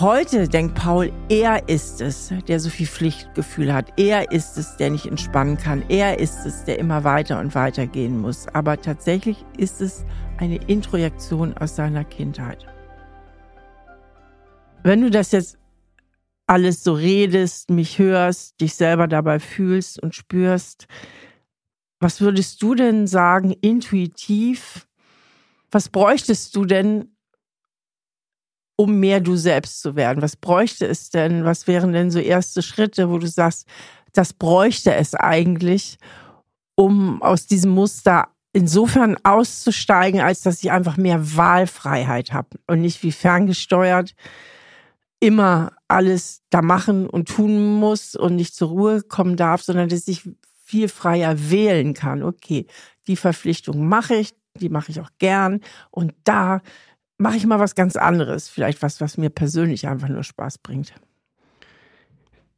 heute denkt Paul, er ist es, der so viel Pflichtgefühl hat. Er ist es, der nicht entspannen kann. Er ist es, der immer weiter und weiter gehen muss. Aber tatsächlich ist es eine Introjektion aus seiner Kindheit. Wenn du das jetzt alles so redest, mich hörst, dich selber dabei fühlst und spürst, was würdest du denn sagen, intuitiv? Was bräuchtest du denn, um mehr du selbst zu werden? Was bräuchte es denn? Was wären denn so erste Schritte, wo du sagst, das bräuchte es eigentlich, um aus diesem Muster insofern auszusteigen, als dass ich einfach mehr Wahlfreiheit habe und nicht wie ferngesteuert immer alles da machen und tun muss und nicht zur Ruhe kommen darf, sondern dass ich viel freier wählen kann. Okay, die Verpflichtung mache ich, die mache ich auch gern und da mache ich mal was ganz anderes, vielleicht was, was mir persönlich einfach nur Spaß bringt.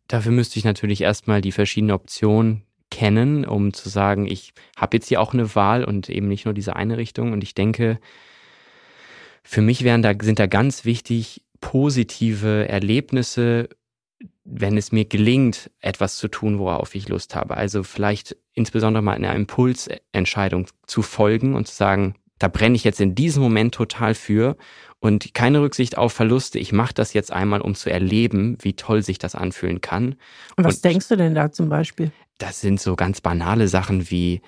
Dafür müsste ich natürlich erstmal die verschiedenen Optionen kennen, um zu sagen, ich habe jetzt hier auch eine Wahl und eben nicht nur diese eine Richtung. Und ich denke, für mich wären da, sind da ganz wichtig positive Erlebnisse wenn es mir gelingt, etwas zu tun, worauf ich Lust habe. Also vielleicht insbesondere mal einer Impulsentscheidung zu folgen und zu sagen, da brenne ich jetzt in diesem Moment total für und keine Rücksicht auf Verluste. Ich mache das jetzt einmal, um zu erleben, wie toll sich das anfühlen kann. Und was und denkst du denn da zum Beispiel? Das sind so ganz banale Sachen wie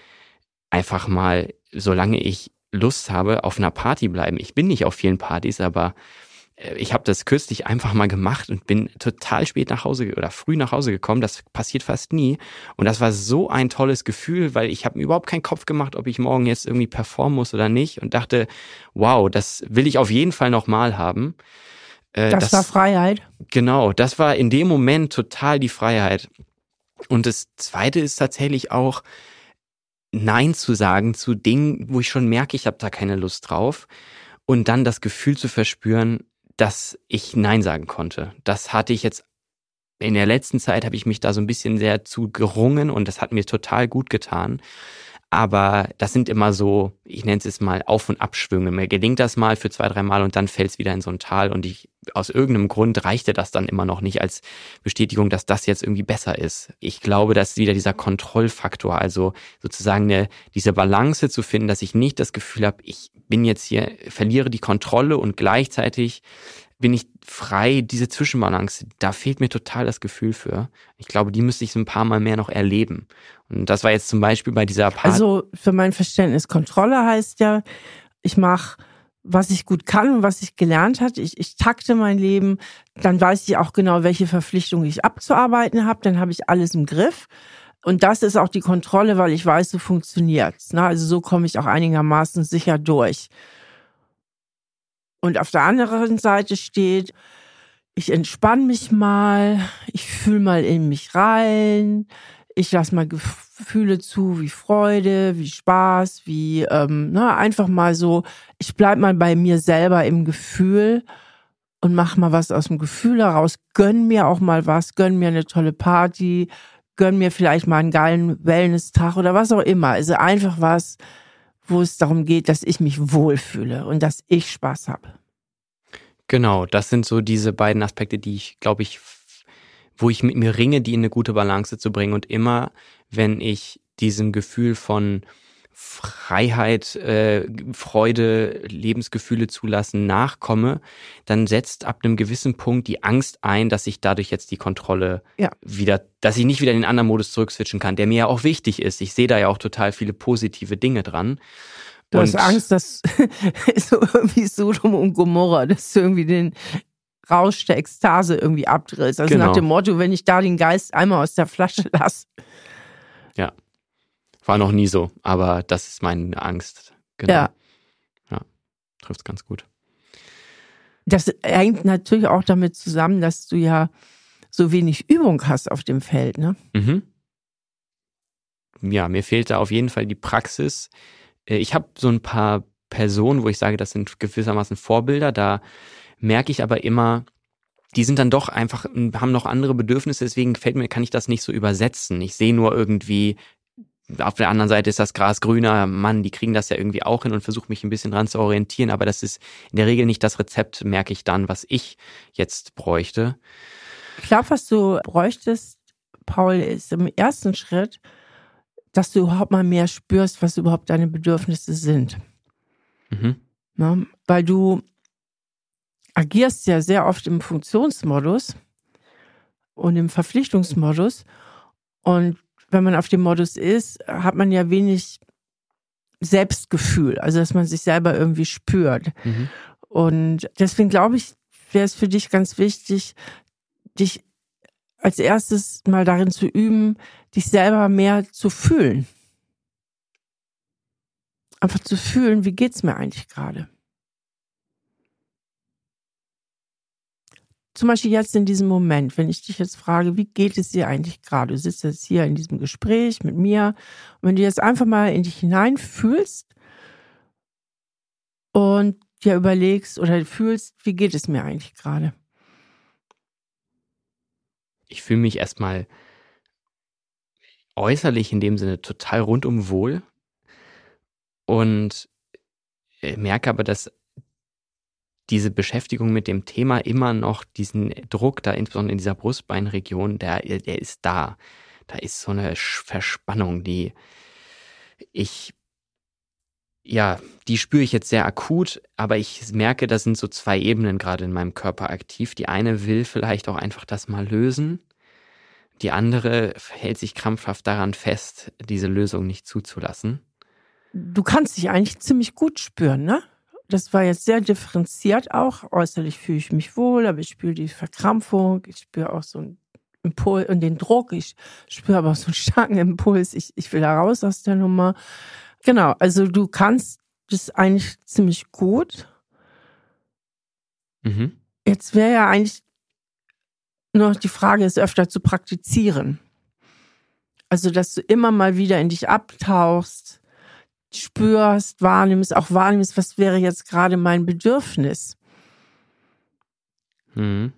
einfach mal, solange ich Lust habe, auf einer Party bleiben. Ich bin nicht auf vielen Partys, aber ich habe das kürzlich einfach mal gemacht und bin total spät nach Hause oder früh nach Hause gekommen. Das passiert fast nie. Und das war so ein tolles Gefühl, weil ich habe mir überhaupt keinen Kopf gemacht, ob ich morgen jetzt irgendwie performen muss oder nicht. Und dachte, wow, das will ich auf jeden Fall nochmal haben. Äh, das, das war Freiheit. Genau, das war in dem Moment total die Freiheit. Und das Zweite ist tatsächlich auch, Nein zu sagen zu Dingen, wo ich schon merke, ich habe da keine Lust drauf. Und dann das Gefühl zu verspüren, dass ich Nein sagen konnte. Das hatte ich jetzt in der letzten Zeit habe ich mich da so ein bisschen sehr zu gerungen und das hat mir total gut getan. Aber das sind immer so, ich nenne es jetzt mal Auf- und Abschwünge. Mir gelingt das mal für zwei, drei Mal und dann fällt es wieder in so ein Tal. Und ich, aus irgendeinem Grund reichte das dann immer noch nicht als Bestätigung, dass das jetzt irgendwie besser ist. Ich glaube, dass wieder dieser Kontrollfaktor, also sozusagen eine, diese Balance zu finden, dass ich nicht das Gefühl habe, ich bin jetzt hier, verliere die Kontrolle und gleichzeitig bin ich frei, diese Zwischenbalance, da fehlt mir total das Gefühl für. Ich glaube, die müsste ich so ein paar Mal mehr noch erleben. Und das war jetzt zum Beispiel bei dieser Part Also für mein Verständnis, Kontrolle heißt ja, ich mache was ich gut kann und was ich gelernt hat. Ich, ich takte mein Leben, dann weiß ich auch genau, welche Verpflichtungen ich abzuarbeiten habe, dann habe ich alles im Griff. Und das ist auch die Kontrolle, weil ich weiß, so funktioniert's. Ne? Also so komme ich auch einigermaßen sicher durch. Und auf der anderen Seite steht, ich entspanne mich mal, ich fühle mal in mich rein, ich lasse mal Gefühle zu, wie Freude, wie Spaß, wie ähm, ne, einfach mal so, ich bleib mal bei mir selber im Gefühl und mach mal was aus dem Gefühl heraus, gönn mir auch mal was, gönn mir eine tolle Party, gönn mir vielleicht mal einen geilen Wellness-Tag oder was auch immer. Also einfach was, wo es darum geht, dass ich mich wohlfühle und dass ich Spaß habe. Genau, das sind so diese beiden Aspekte, die ich, glaube ich, wo ich mit mir ringe, die in eine gute Balance zu bringen. Und immer, wenn ich diesem Gefühl von Freiheit, äh, Freude, Lebensgefühle zulassen nachkomme, dann setzt ab einem gewissen Punkt die Angst ein, dass ich dadurch jetzt die Kontrolle ja. wieder, dass ich nicht wieder in den anderen Modus zurückswitchen kann, der mir ja auch wichtig ist. Ich sehe da ja auch total viele positive Dinge dran. Du und hast Angst, dass so irgendwie Sodom und Gomorra, dass du irgendwie den Rausch der Ekstase irgendwie abdrehst. Also genau. nach dem Motto, wenn ich da den Geist einmal aus der Flasche lasse. Ja. War noch nie so, aber das ist meine Angst. Genau. Ja. Ja, trifft ganz gut. Das hängt natürlich auch damit zusammen, dass du ja so wenig Übung hast auf dem Feld, ne? Mhm. Ja, mir fehlt da auf jeden Fall die Praxis. Äh, ich habe so ein paar Personen, wo ich sage, das sind gewissermaßen Vorbilder. Da merke ich aber immer, die sind dann doch einfach, haben noch andere Bedürfnisse, deswegen fällt mir, kann ich das nicht so übersetzen. Ich sehe nur irgendwie, auf der anderen Seite ist das Gras grüner, Mann, die kriegen das ja irgendwie auch hin und versuche mich ein bisschen dran zu orientieren, aber das ist in der Regel nicht das Rezept, merke ich dann, was ich jetzt bräuchte. Ich glaube, was du bräuchtest, Paul, ist im ersten Schritt, dass du überhaupt mal mehr spürst, was überhaupt deine Bedürfnisse sind. Mhm. Na, weil du agierst ja sehr oft im Funktionsmodus und im Verpflichtungsmodus. Und wenn man auf dem Modus ist, hat man ja wenig Selbstgefühl, also dass man sich selber irgendwie spürt. Mhm. Und deswegen glaube ich, wäre es für dich ganz wichtig, dich als erstes mal darin zu üben, dich selber mehr zu fühlen. Einfach zu fühlen, wie geht's mir eigentlich gerade? Zum Beispiel jetzt in diesem Moment, wenn ich dich jetzt frage, wie geht es dir eigentlich gerade? Du sitzt jetzt hier in diesem Gespräch mit mir und wenn du jetzt einfach mal in dich hineinfühlst und dir überlegst oder fühlst, wie geht es mir eigentlich gerade? Ich fühle mich erstmal äußerlich in dem Sinne total rundum wohl und äh, merke aber, dass diese Beschäftigung mit dem Thema immer noch diesen Druck da, insbesondere in dieser Brustbeinregion, der, der ist da. Da ist so eine Verspannung, die ich, ja, die spüre ich jetzt sehr akut, aber ich merke, da sind so zwei Ebenen gerade in meinem Körper aktiv. Die eine will vielleicht auch einfach das mal lösen. Die andere hält sich krampfhaft daran fest, diese Lösung nicht zuzulassen. Du kannst dich eigentlich ziemlich gut spüren, ne? Das war jetzt sehr differenziert auch. Äußerlich fühle ich mich wohl, aber ich spüre die Verkrampfung, ich spüre auch so einen Impuls und den Druck, ich spüre aber auch so einen starken Impuls, ich, ich will da raus aus der Nummer. Genau, also du kannst das eigentlich ziemlich gut. Mhm. Jetzt wäre ja eigentlich nur noch die Frage, es öfter zu praktizieren. Also, dass du immer mal wieder in dich abtauchst, spürst, wahrnimmst, auch wahrnimmst, was wäre jetzt gerade mein Bedürfnis. Hm.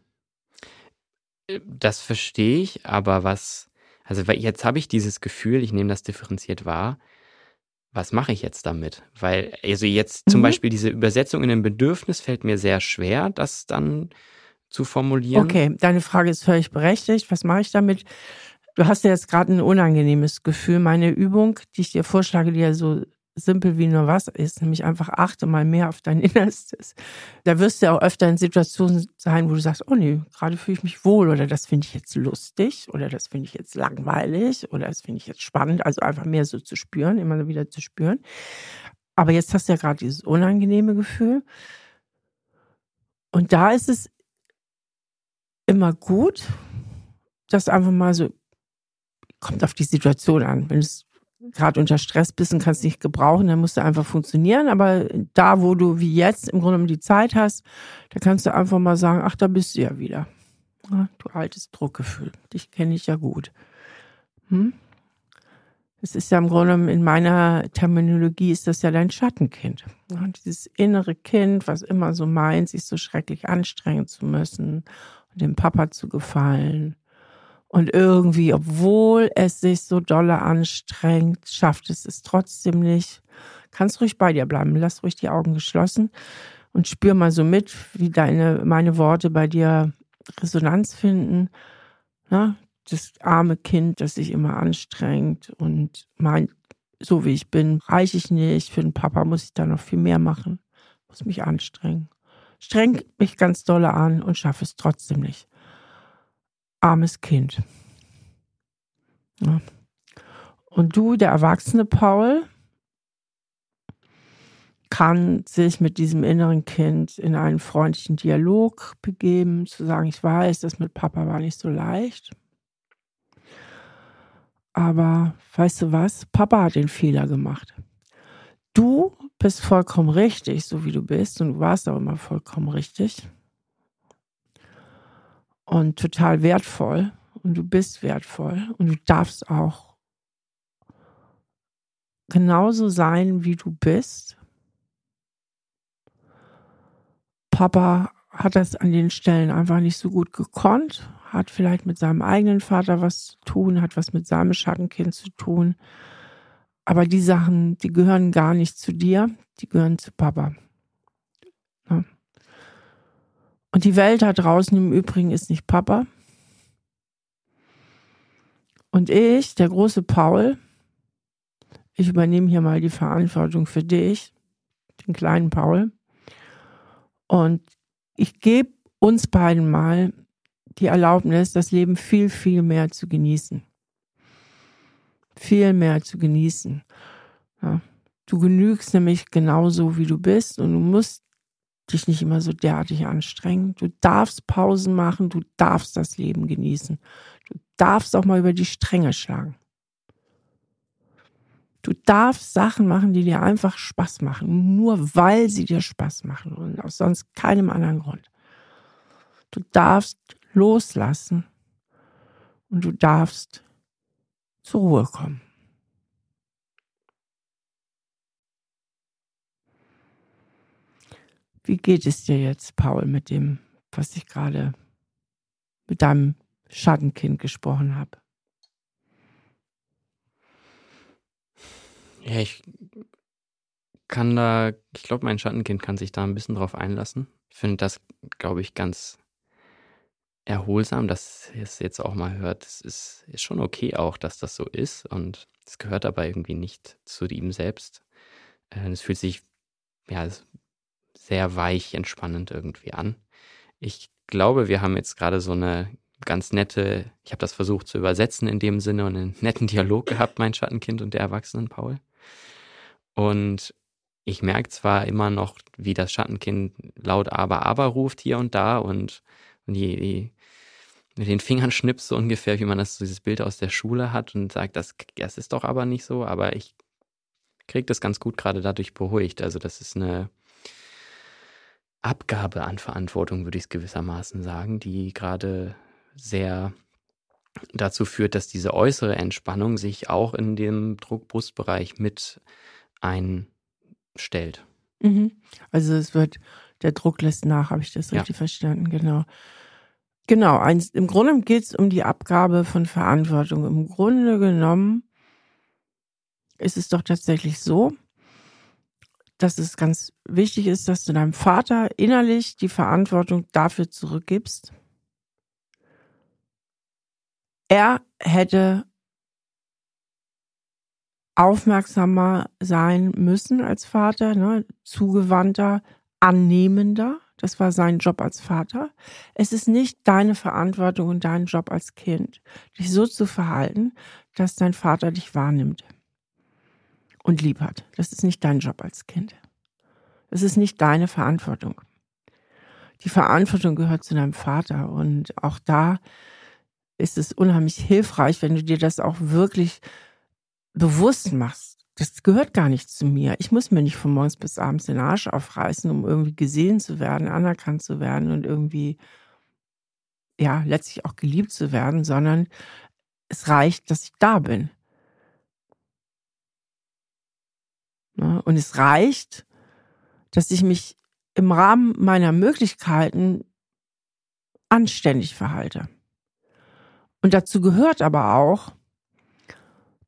Das verstehe ich, aber was, also jetzt habe ich dieses Gefühl, ich nehme das differenziert wahr. Was mache ich jetzt damit? Weil, also jetzt zum mhm. Beispiel diese Übersetzung in ein Bedürfnis fällt mir sehr schwer, das dann zu formulieren. Okay, deine Frage ist völlig berechtigt. Was mache ich damit? Du hast ja jetzt gerade ein unangenehmes Gefühl. Meine Übung, die ich dir vorschlage, die ja so simpel wie nur was ist, nämlich einfach achte mal mehr auf dein Innerstes. Da wirst du ja auch öfter in Situationen sein, wo du sagst, oh nee, gerade fühle ich mich wohl oder das finde ich jetzt lustig oder das finde ich jetzt langweilig oder das finde ich jetzt spannend. Also einfach mehr so zu spüren, immer wieder zu spüren. Aber jetzt hast du ja gerade dieses unangenehme Gefühl. Und da ist es immer gut, das einfach mal so, kommt auf die Situation an. Wenn es gerade unter Stress bist und kannst nicht gebrauchen, dann musst du einfach funktionieren. Aber da, wo du wie jetzt im Grunde die Zeit hast, da kannst du einfach mal sagen, ach, da bist du ja wieder. Ja, du altes Druckgefühl. Dich kenne ich ja gut. Hm? Ist ja im Grunde in meiner Terminologie ist das ja dein Schattenkind. Ja, dieses innere Kind, was immer so meint, sich so schrecklich anstrengen zu müssen und dem Papa zu gefallen und irgendwie, obwohl es sich so dolle anstrengt, schafft es es trotzdem nicht. Kannst ruhig bei dir bleiben. Lass ruhig die Augen geschlossen und spür mal so mit, wie deine, meine Worte bei dir Resonanz finden. Na, das arme Kind, das sich immer anstrengt und meint, so wie ich bin, reiche ich nicht. Für den Papa muss ich da noch viel mehr machen, muss mich anstrengen. Streng mich ganz dolle an und schaffe es trotzdem nicht. Armes Kind. Ja. Und du, der erwachsene Paul, kann sich mit diesem inneren Kind in einen freundlichen Dialog begeben, zu sagen, ich weiß, das mit Papa war nicht so leicht. Aber weißt du was? Papa hat den Fehler gemacht. Du bist vollkommen richtig, so wie du bist, und du warst auch immer vollkommen richtig. Und total wertvoll. Und du bist wertvoll. Und du darfst auch genauso sein, wie du bist. Papa hat das an den Stellen einfach nicht so gut gekonnt, hat vielleicht mit seinem eigenen Vater was zu tun, hat was mit seinem Schattenkind zu tun. Aber die Sachen, die gehören gar nicht zu dir, die gehören zu Papa. Ja. Und die Welt da draußen im Übrigen ist nicht Papa. Und ich, der große Paul, ich übernehme hier mal die Verantwortung für dich, den kleinen Paul. Und ich gebe uns beiden mal die Erlaubnis, das Leben viel, viel mehr zu genießen. Viel mehr zu genießen. Ja. Du genügst nämlich genauso, wie du bist und du musst dich nicht immer so derartig anstrengen. Du darfst Pausen machen, du darfst das Leben genießen. Du darfst auch mal über die Stränge schlagen. Du darfst Sachen machen, die dir einfach Spaß machen, nur weil sie dir Spaß machen und aus sonst keinem anderen Grund. Du darfst loslassen und du darfst zur Ruhe kommen. Wie geht es dir jetzt, Paul, mit dem, was ich gerade mit deinem Schattenkind gesprochen habe? Ja, ich kann da, ich glaube, mein Schattenkind kann sich da ein bisschen drauf einlassen. Ich finde das, glaube ich, ganz erholsam, dass es jetzt auch mal hört. Es ist, ist schon okay auch, dass das so ist und es gehört aber irgendwie nicht zu ihm selbst. Äh, es fühlt sich ja sehr weich, entspannend irgendwie an. Ich glaube, wir haben jetzt gerade so eine ganz nette, ich habe das versucht zu übersetzen in dem Sinne und einen netten Dialog gehabt, mein Schattenkind und der Erwachsenen Paul. Und ich merke zwar immer noch, wie das Schattenkind laut aber aber ruft hier und da und, und die, die mit den Fingern schnipst so ungefähr, wie man das dieses Bild aus der Schule hat und sagt, das, das ist doch aber nicht so, aber ich kriege das ganz gut gerade dadurch beruhigt. Also das ist eine Abgabe an Verantwortung, würde ich es gewissermaßen sagen, die gerade sehr dazu führt, dass diese äußere Entspannung sich auch in dem Druckbrustbereich mit einstellt. Mhm. Also es wird, der Druck lässt nach, habe ich das richtig ja. verstanden, genau. Genau, eins, im Grunde geht es um die Abgabe von Verantwortung. Im Grunde genommen ist es doch tatsächlich so, dass es ganz wichtig ist, dass du deinem Vater innerlich die Verantwortung dafür zurückgibst. Er hätte aufmerksamer sein müssen als Vater, ne? zugewandter, annehmender. Das war sein Job als Vater. Es ist nicht deine Verantwortung und dein Job als Kind, dich so zu verhalten, dass dein Vater dich wahrnimmt und lieb hat. Das ist nicht dein Job als Kind. Das ist nicht deine Verantwortung. Die Verantwortung gehört zu deinem Vater und auch da ist es unheimlich hilfreich, wenn du dir das auch wirklich bewusst machst. Das gehört gar nicht zu mir. Ich muss mir nicht von morgens bis abends den Arsch aufreißen, um irgendwie gesehen zu werden, anerkannt zu werden und irgendwie, ja, letztlich auch geliebt zu werden, sondern es reicht, dass ich da bin. Ne? Und es reicht, dass ich mich im Rahmen meiner Möglichkeiten anständig verhalte. Und dazu gehört aber auch,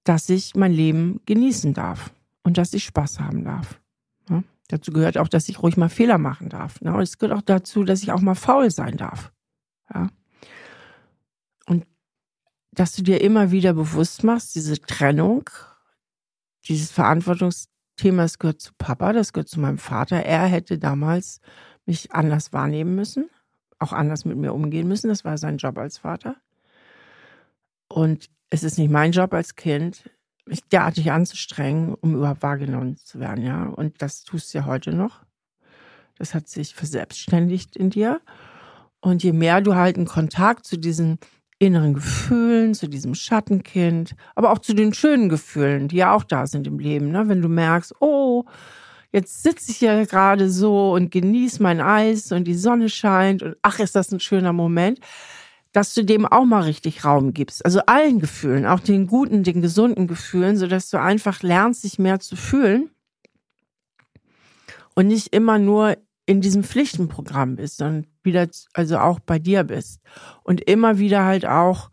dass ich mein Leben genießen darf und dass ich Spaß haben darf. Ja? Dazu gehört auch, dass ich ruhig mal Fehler machen darf. Ne? Und es gehört auch dazu, dass ich auch mal faul sein darf. Ja? Und dass du dir immer wieder bewusst machst, diese Trennung dieses Verantwortungsthema, das gehört zu Papa, das gehört zu meinem Vater. Er hätte damals mich anders wahrnehmen müssen, auch anders mit mir umgehen müssen. Das war sein Job als Vater. Und es ist nicht mein Job als Kind, mich derartig anzustrengen, um überhaupt wahrgenommen zu werden, ja. Und das tust du ja heute noch. Das hat sich verselbstständigt in dir. Und je mehr du halt einen Kontakt zu diesen inneren Gefühlen, zu diesem Schattenkind, aber auch zu den schönen Gefühlen, die ja auch da sind im Leben, ne? wenn du merkst, oh, jetzt sitze ich ja gerade so und genieße mein Eis und die Sonne scheint und ach, ist das ein schöner Moment dass du dem auch mal richtig Raum gibst. Also allen Gefühlen, auch den guten, den gesunden Gefühlen, so dass du einfach lernst, sich mehr zu fühlen und nicht immer nur in diesem Pflichtenprogramm bist, sondern wieder, also auch bei dir bist. Und immer wieder halt auch,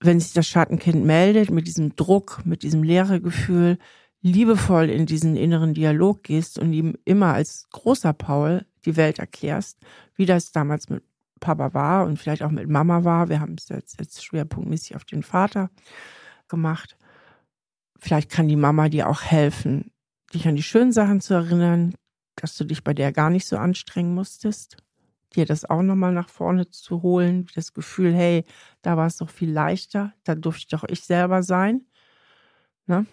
wenn sich das Schattenkind meldet, mit diesem Druck, mit diesem leere Gefühl, liebevoll in diesen inneren Dialog gehst und ihm immer als großer Paul die Welt erklärst, wie das damals mit Papa war und vielleicht auch mit Mama war. Wir haben es jetzt, jetzt schwerpunktmäßig auf den Vater gemacht. Vielleicht kann die Mama dir auch helfen, dich an die schönen Sachen zu erinnern, dass du dich bei der gar nicht so anstrengen musstest. Dir das auch nochmal nach vorne zu holen, das Gefühl, hey, da war es doch viel leichter, da durfte ich doch ich selber sein. Ne?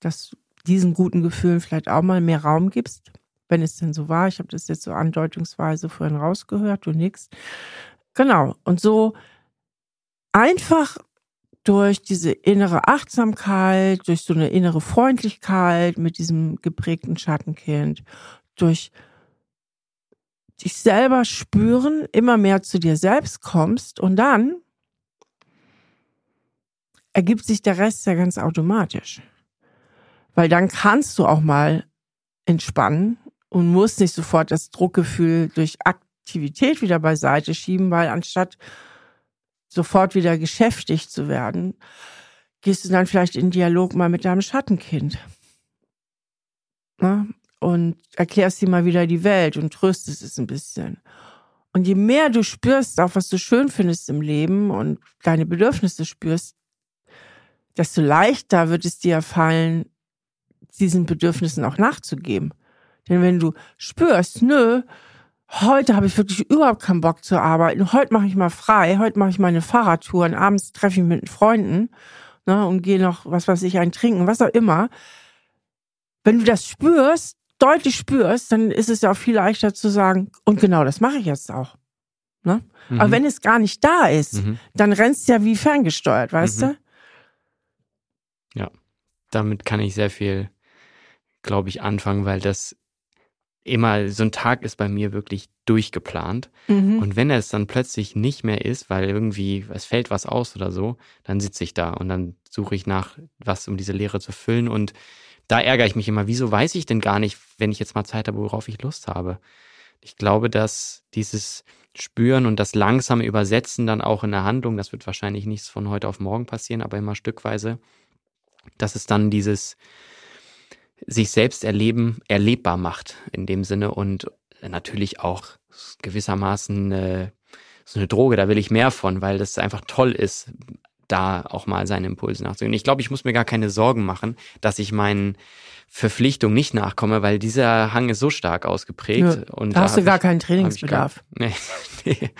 Dass du diesen guten Gefühlen vielleicht auch mal mehr Raum gibst wenn es denn so war. Ich habe das jetzt so andeutungsweise vorhin rausgehört, du nix. Genau. Und so einfach durch diese innere Achtsamkeit, durch so eine innere Freundlichkeit mit diesem geprägten Schattenkind, durch dich selber spüren, immer mehr zu dir selbst kommst und dann ergibt sich der Rest ja ganz automatisch. Weil dann kannst du auch mal entspannen und muss nicht sofort das Druckgefühl durch Aktivität wieder beiseite schieben, weil anstatt sofort wieder geschäftigt zu werden, gehst du dann vielleicht in Dialog mal mit deinem Schattenkind. Na? Und erklärst ihm mal wieder die Welt und tröstest es ein bisschen. Und je mehr du spürst, auch was du schön findest im Leben und deine Bedürfnisse spürst, desto leichter wird es dir fallen, diesen Bedürfnissen auch nachzugeben. Denn wenn du spürst, nö, heute habe ich wirklich überhaupt keinen Bock zu arbeiten, heute mache ich mal frei, heute mache ich meine Fahrradtouren, abends treffe ich mich mit Freunden ne, und gehe noch, was weiß ich, ein Trinken, was auch immer. Wenn du das spürst, deutlich spürst, dann ist es ja auch viel leichter zu sagen, und genau das mache ich jetzt auch. Ne? Mhm. Aber wenn es gar nicht da ist, mhm. dann rennst du ja wie ferngesteuert, weißt mhm. du? Ja, damit kann ich sehr viel, glaube ich, anfangen, weil das immer, so ein Tag ist bei mir wirklich durchgeplant. Mhm. Und wenn es dann plötzlich nicht mehr ist, weil irgendwie es fällt was aus oder so, dann sitze ich da und dann suche ich nach was, um diese Leere zu füllen. Und da ärgere ich mich immer, wieso weiß ich denn gar nicht, wenn ich jetzt mal Zeit habe, worauf ich Lust habe? Ich glaube, dass dieses Spüren und das langsame Übersetzen dann auch in der Handlung, das wird wahrscheinlich nicht von heute auf morgen passieren, aber immer stückweise, dass es dann dieses, sich selbst erleben, erlebbar macht in dem Sinne und natürlich auch gewissermaßen äh, so eine Droge, da will ich mehr von, weil das einfach toll ist, da auch mal seine Impulse nachzugehen. Ich glaube, ich muss mir gar keine Sorgen machen, dass ich meinen Verpflichtungen nicht nachkomme, weil dieser Hang ist so stark ausgeprägt. Ja, und da hast da du gar ich, keinen Trainingsbedarf. Gar, nee, nee,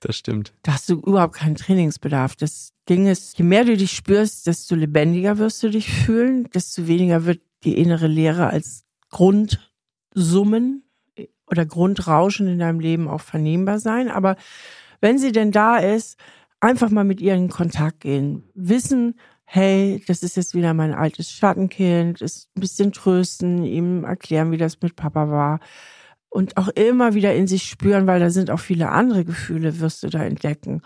das stimmt. Da hast du überhaupt keinen Trainingsbedarf. Das Ding ist, je mehr du dich spürst, desto lebendiger wirst du dich fühlen, desto weniger wird die innere Leere als Grundsummen oder Grundrauschen in deinem Leben auch vernehmbar sein. Aber wenn sie denn da ist, einfach mal mit ihr in Kontakt gehen. Wissen, hey, das ist jetzt wieder mein altes Schattenkind, ist ein bisschen trösten, ihm erklären, wie das mit Papa war. Und auch immer wieder in sich spüren, weil da sind auch viele andere Gefühle, wirst du da entdecken,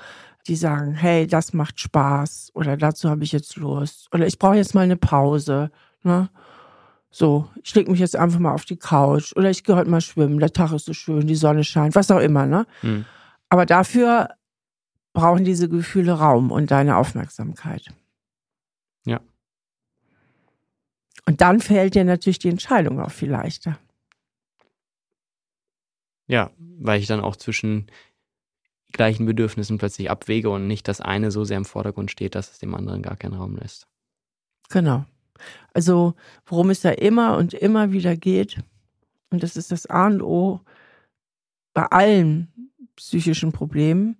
die sagen, hey, das macht Spaß oder dazu habe ich jetzt Lust oder ich brauche jetzt mal eine Pause. Ne? So, ich leg mich jetzt einfach mal auf die Couch oder ich gehe heute mal schwimmen, der Tag ist so schön, die Sonne scheint, was auch immer, ne? Mhm. Aber dafür brauchen diese Gefühle Raum und deine Aufmerksamkeit. Ja. Und dann fällt dir natürlich die Entscheidung auch viel leichter. Ja, weil ich dann auch zwischen gleichen Bedürfnissen plötzlich abwäge und nicht das eine so sehr im Vordergrund steht, dass es dem anderen gar keinen Raum lässt. Genau. Also, worum es ja immer und immer wieder geht, und das ist das A und O bei allen psychischen Problemen,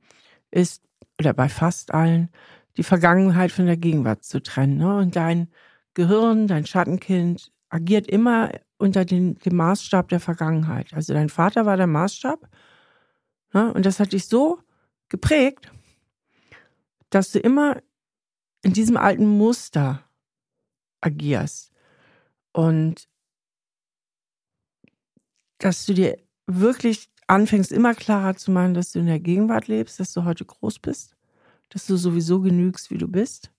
ist, oder bei fast allen, die Vergangenheit von der Gegenwart zu trennen. Ne? Und dein Gehirn, dein Schattenkind agiert immer unter den, dem Maßstab der Vergangenheit. Also dein Vater war der Maßstab. Ne? Und das hat dich so geprägt, dass du immer in diesem alten Muster agierst. Und dass du dir wirklich anfängst, immer klarer zu machen, dass du in der Gegenwart lebst, dass du heute groß bist, dass du sowieso genügst, wie du bist.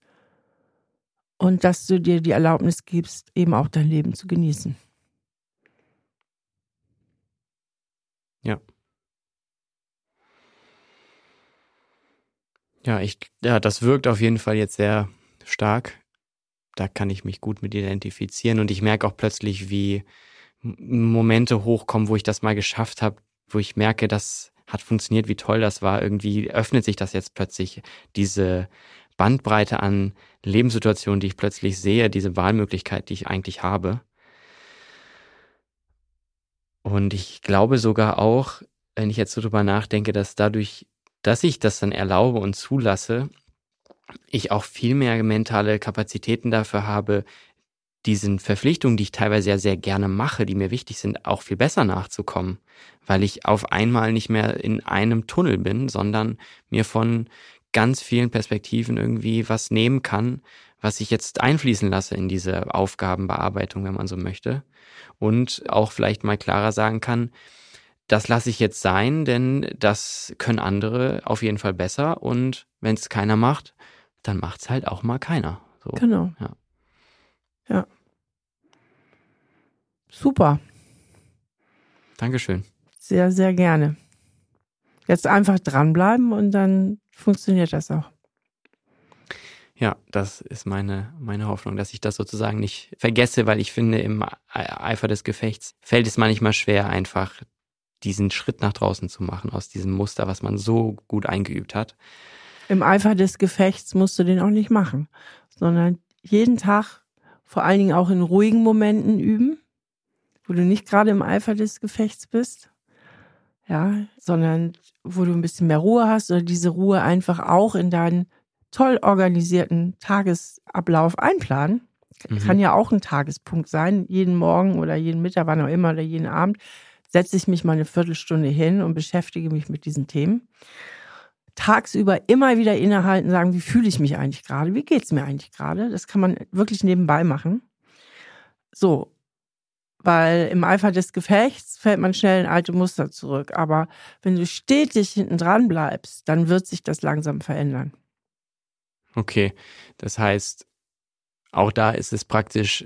Und dass du dir die Erlaubnis gibst, eben auch dein Leben zu genießen. Ja. Ja, ich, ja, das wirkt auf jeden Fall jetzt sehr stark. Da kann ich mich gut mit identifizieren und ich merke auch plötzlich, wie Momente hochkommen, wo ich das mal geschafft habe, wo ich merke, das hat funktioniert, wie toll das war. Irgendwie öffnet sich das jetzt plötzlich, diese Bandbreite an Lebenssituationen, die ich plötzlich sehe, diese Wahlmöglichkeit, die ich eigentlich habe. Und ich glaube sogar auch, wenn ich jetzt so drüber nachdenke, dass dadurch, dass ich das dann erlaube und zulasse, ich auch viel mehr mentale Kapazitäten dafür habe, diesen Verpflichtungen, die ich teilweise sehr, sehr gerne mache, die mir wichtig sind, auch viel besser nachzukommen, weil ich auf einmal nicht mehr in einem Tunnel bin, sondern mir von ganz vielen Perspektiven irgendwie was nehmen kann, was ich jetzt einfließen lasse in diese Aufgabenbearbeitung, wenn man so möchte. Und auch vielleicht mal klarer sagen kann, das lasse ich jetzt sein, denn das können andere auf jeden Fall besser. Und wenn es keiner macht, dann macht es halt auch mal keiner. So, genau. Ja. Ja. Super. Dankeschön. Sehr, sehr gerne. Jetzt einfach dranbleiben und dann funktioniert das auch. Ja, das ist meine, meine Hoffnung, dass ich das sozusagen nicht vergesse, weil ich finde, im Eifer des Gefechts fällt es manchmal schwer, einfach diesen Schritt nach draußen zu machen aus diesem Muster, was man so gut eingeübt hat. Im Eifer des Gefechts musst du den auch nicht machen, sondern jeden Tag, vor allen Dingen auch in ruhigen Momenten üben, wo du nicht gerade im Eifer des Gefechts bist, ja, sondern wo du ein bisschen mehr Ruhe hast oder diese Ruhe einfach auch in deinen toll organisierten Tagesablauf einplanen. Mhm. Kann ja auch ein Tagespunkt sein, jeden Morgen oder jeden Mittag, wann auch immer oder jeden Abend setze ich mich mal eine Viertelstunde hin und beschäftige mich mit diesen Themen. Tagsüber immer wieder innehalten, sagen, wie fühle ich mich eigentlich gerade? Wie geht es mir eigentlich gerade? Das kann man wirklich nebenbei machen. So, weil im Eifer des Gefechts fällt man schnell in alte Muster zurück. Aber wenn du stetig hinten dran bleibst, dann wird sich das langsam verändern. Okay, das heißt, auch da ist es praktisch,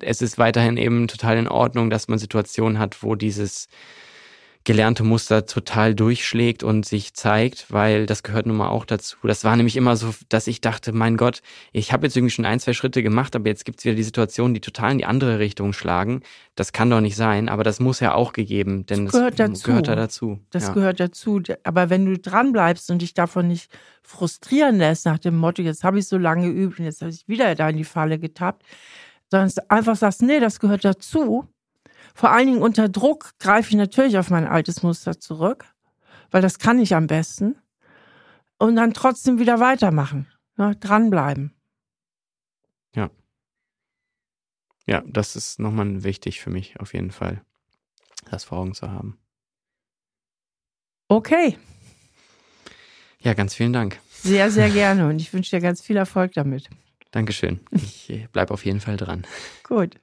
es ist weiterhin eben total in Ordnung, dass man Situationen hat, wo dieses gelernte Muster total durchschlägt und sich zeigt, weil das gehört nun mal auch dazu. Das war nämlich immer so, dass ich dachte, mein Gott, ich habe jetzt irgendwie schon ein, zwei Schritte gemacht, aber jetzt gibt's wieder die Situationen, die total in die andere Richtung schlagen. Das kann doch nicht sein, aber das muss ja auch gegeben, denn das gehört, das dazu. gehört da dazu. Das ja. gehört dazu. Aber wenn du dran bleibst und dich davon nicht frustrieren lässt, nach dem Motto, jetzt habe ich so lange geübt und jetzt habe ich wieder da in die Falle getappt, sondern einfach sagst, nee, das gehört dazu, vor allen Dingen unter Druck greife ich natürlich auf mein altes Muster zurück, weil das kann ich am besten. Und dann trotzdem wieder weitermachen, ne? dranbleiben. Ja. Ja, das ist nochmal wichtig für mich auf jeden Fall, das vor Augen zu haben. Okay. Ja, ganz vielen Dank. Sehr, sehr gerne und ich wünsche dir ganz viel Erfolg damit. Dankeschön. Ich bleibe auf jeden Fall dran. Gut.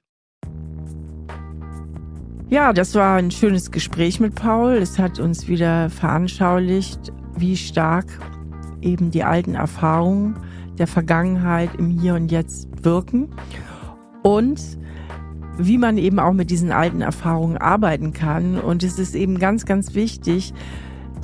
Ja, das war ein schönes Gespräch mit Paul. Es hat uns wieder veranschaulicht, wie stark eben die alten Erfahrungen der Vergangenheit im Hier und Jetzt wirken und wie man eben auch mit diesen alten Erfahrungen arbeiten kann. Und es ist eben ganz, ganz wichtig,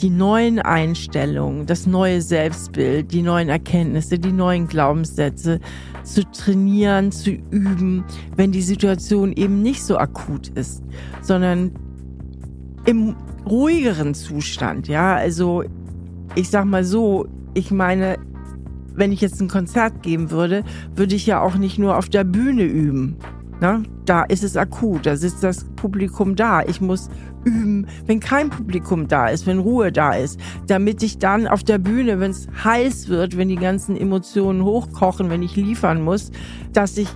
die neuen Einstellungen, das neue Selbstbild, die neuen Erkenntnisse, die neuen Glaubenssätze zu trainieren, zu üben, wenn die Situation eben nicht so akut ist, sondern im ruhigeren Zustand, ja, also ich sag mal so, ich meine, wenn ich jetzt ein Konzert geben würde, würde ich ja auch nicht nur auf der Bühne üben. Ne? Da ist es akut, da sitzt das Publikum da. Ich muss üben, wenn kein Publikum da ist, wenn Ruhe da ist, damit ich dann auf der Bühne, wenn es heiß wird, wenn die ganzen Emotionen hochkochen, wenn ich liefern muss, dass ich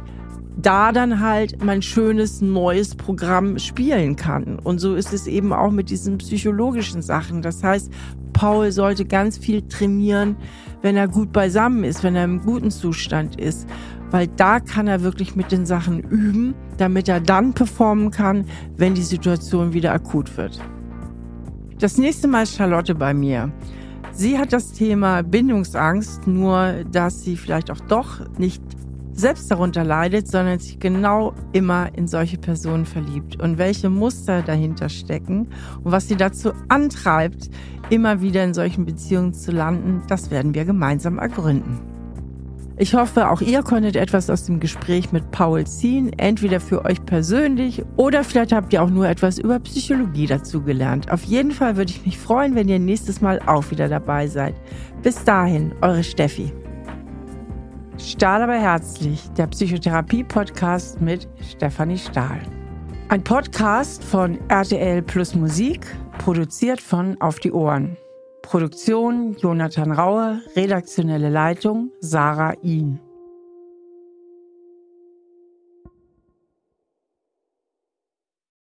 da dann halt mein schönes neues Programm spielen kann. Und so ist es eben auch mit diesen psychologischen Sachen. Das heißt, Paul sollte ganz viel trainieren, wenn er gut beisammen ist, wenn er im guten Zustand ist. Weil da kann er wirklich mit den Sachen üben, damit er dann performen kann, wenn die Situation wieder akut wird. Das nächste Mal ist Charlotte bei mir. Sie hat das Thema Bindungsangst, nur dass sie vielleicht auch doch nicht selbst darunter leidet, sondern sich genau immer in solche Personen verliebt und welche Muster dahinter stecken und was sie dazu antreibt, immer wieder in solchen Beziehungen zu landen, das werden wir gemeinsam ergründen. Ich hoffe, auch ihr konntet etwas aus dem Gespräch mit Paul ziehen, entweder für euch persönlich oder vielleicht habt ihr auch nur etwas über Psychologie dazu gelernt. Auf jeden Fall würde ich mich freuen, wenn ihr nächstes Mal auch wieder dabei seid. Bis dahin, eure Steffi. Stahl aber herzlich, der Psychotherapie-Podcast mit Stefanie Stahl. Ein Podcast von RTL Plus Musik, produziert von Auf die Ohren. Produktion Jonathan Raue, redaktionelle Leitung Sarah Ihn.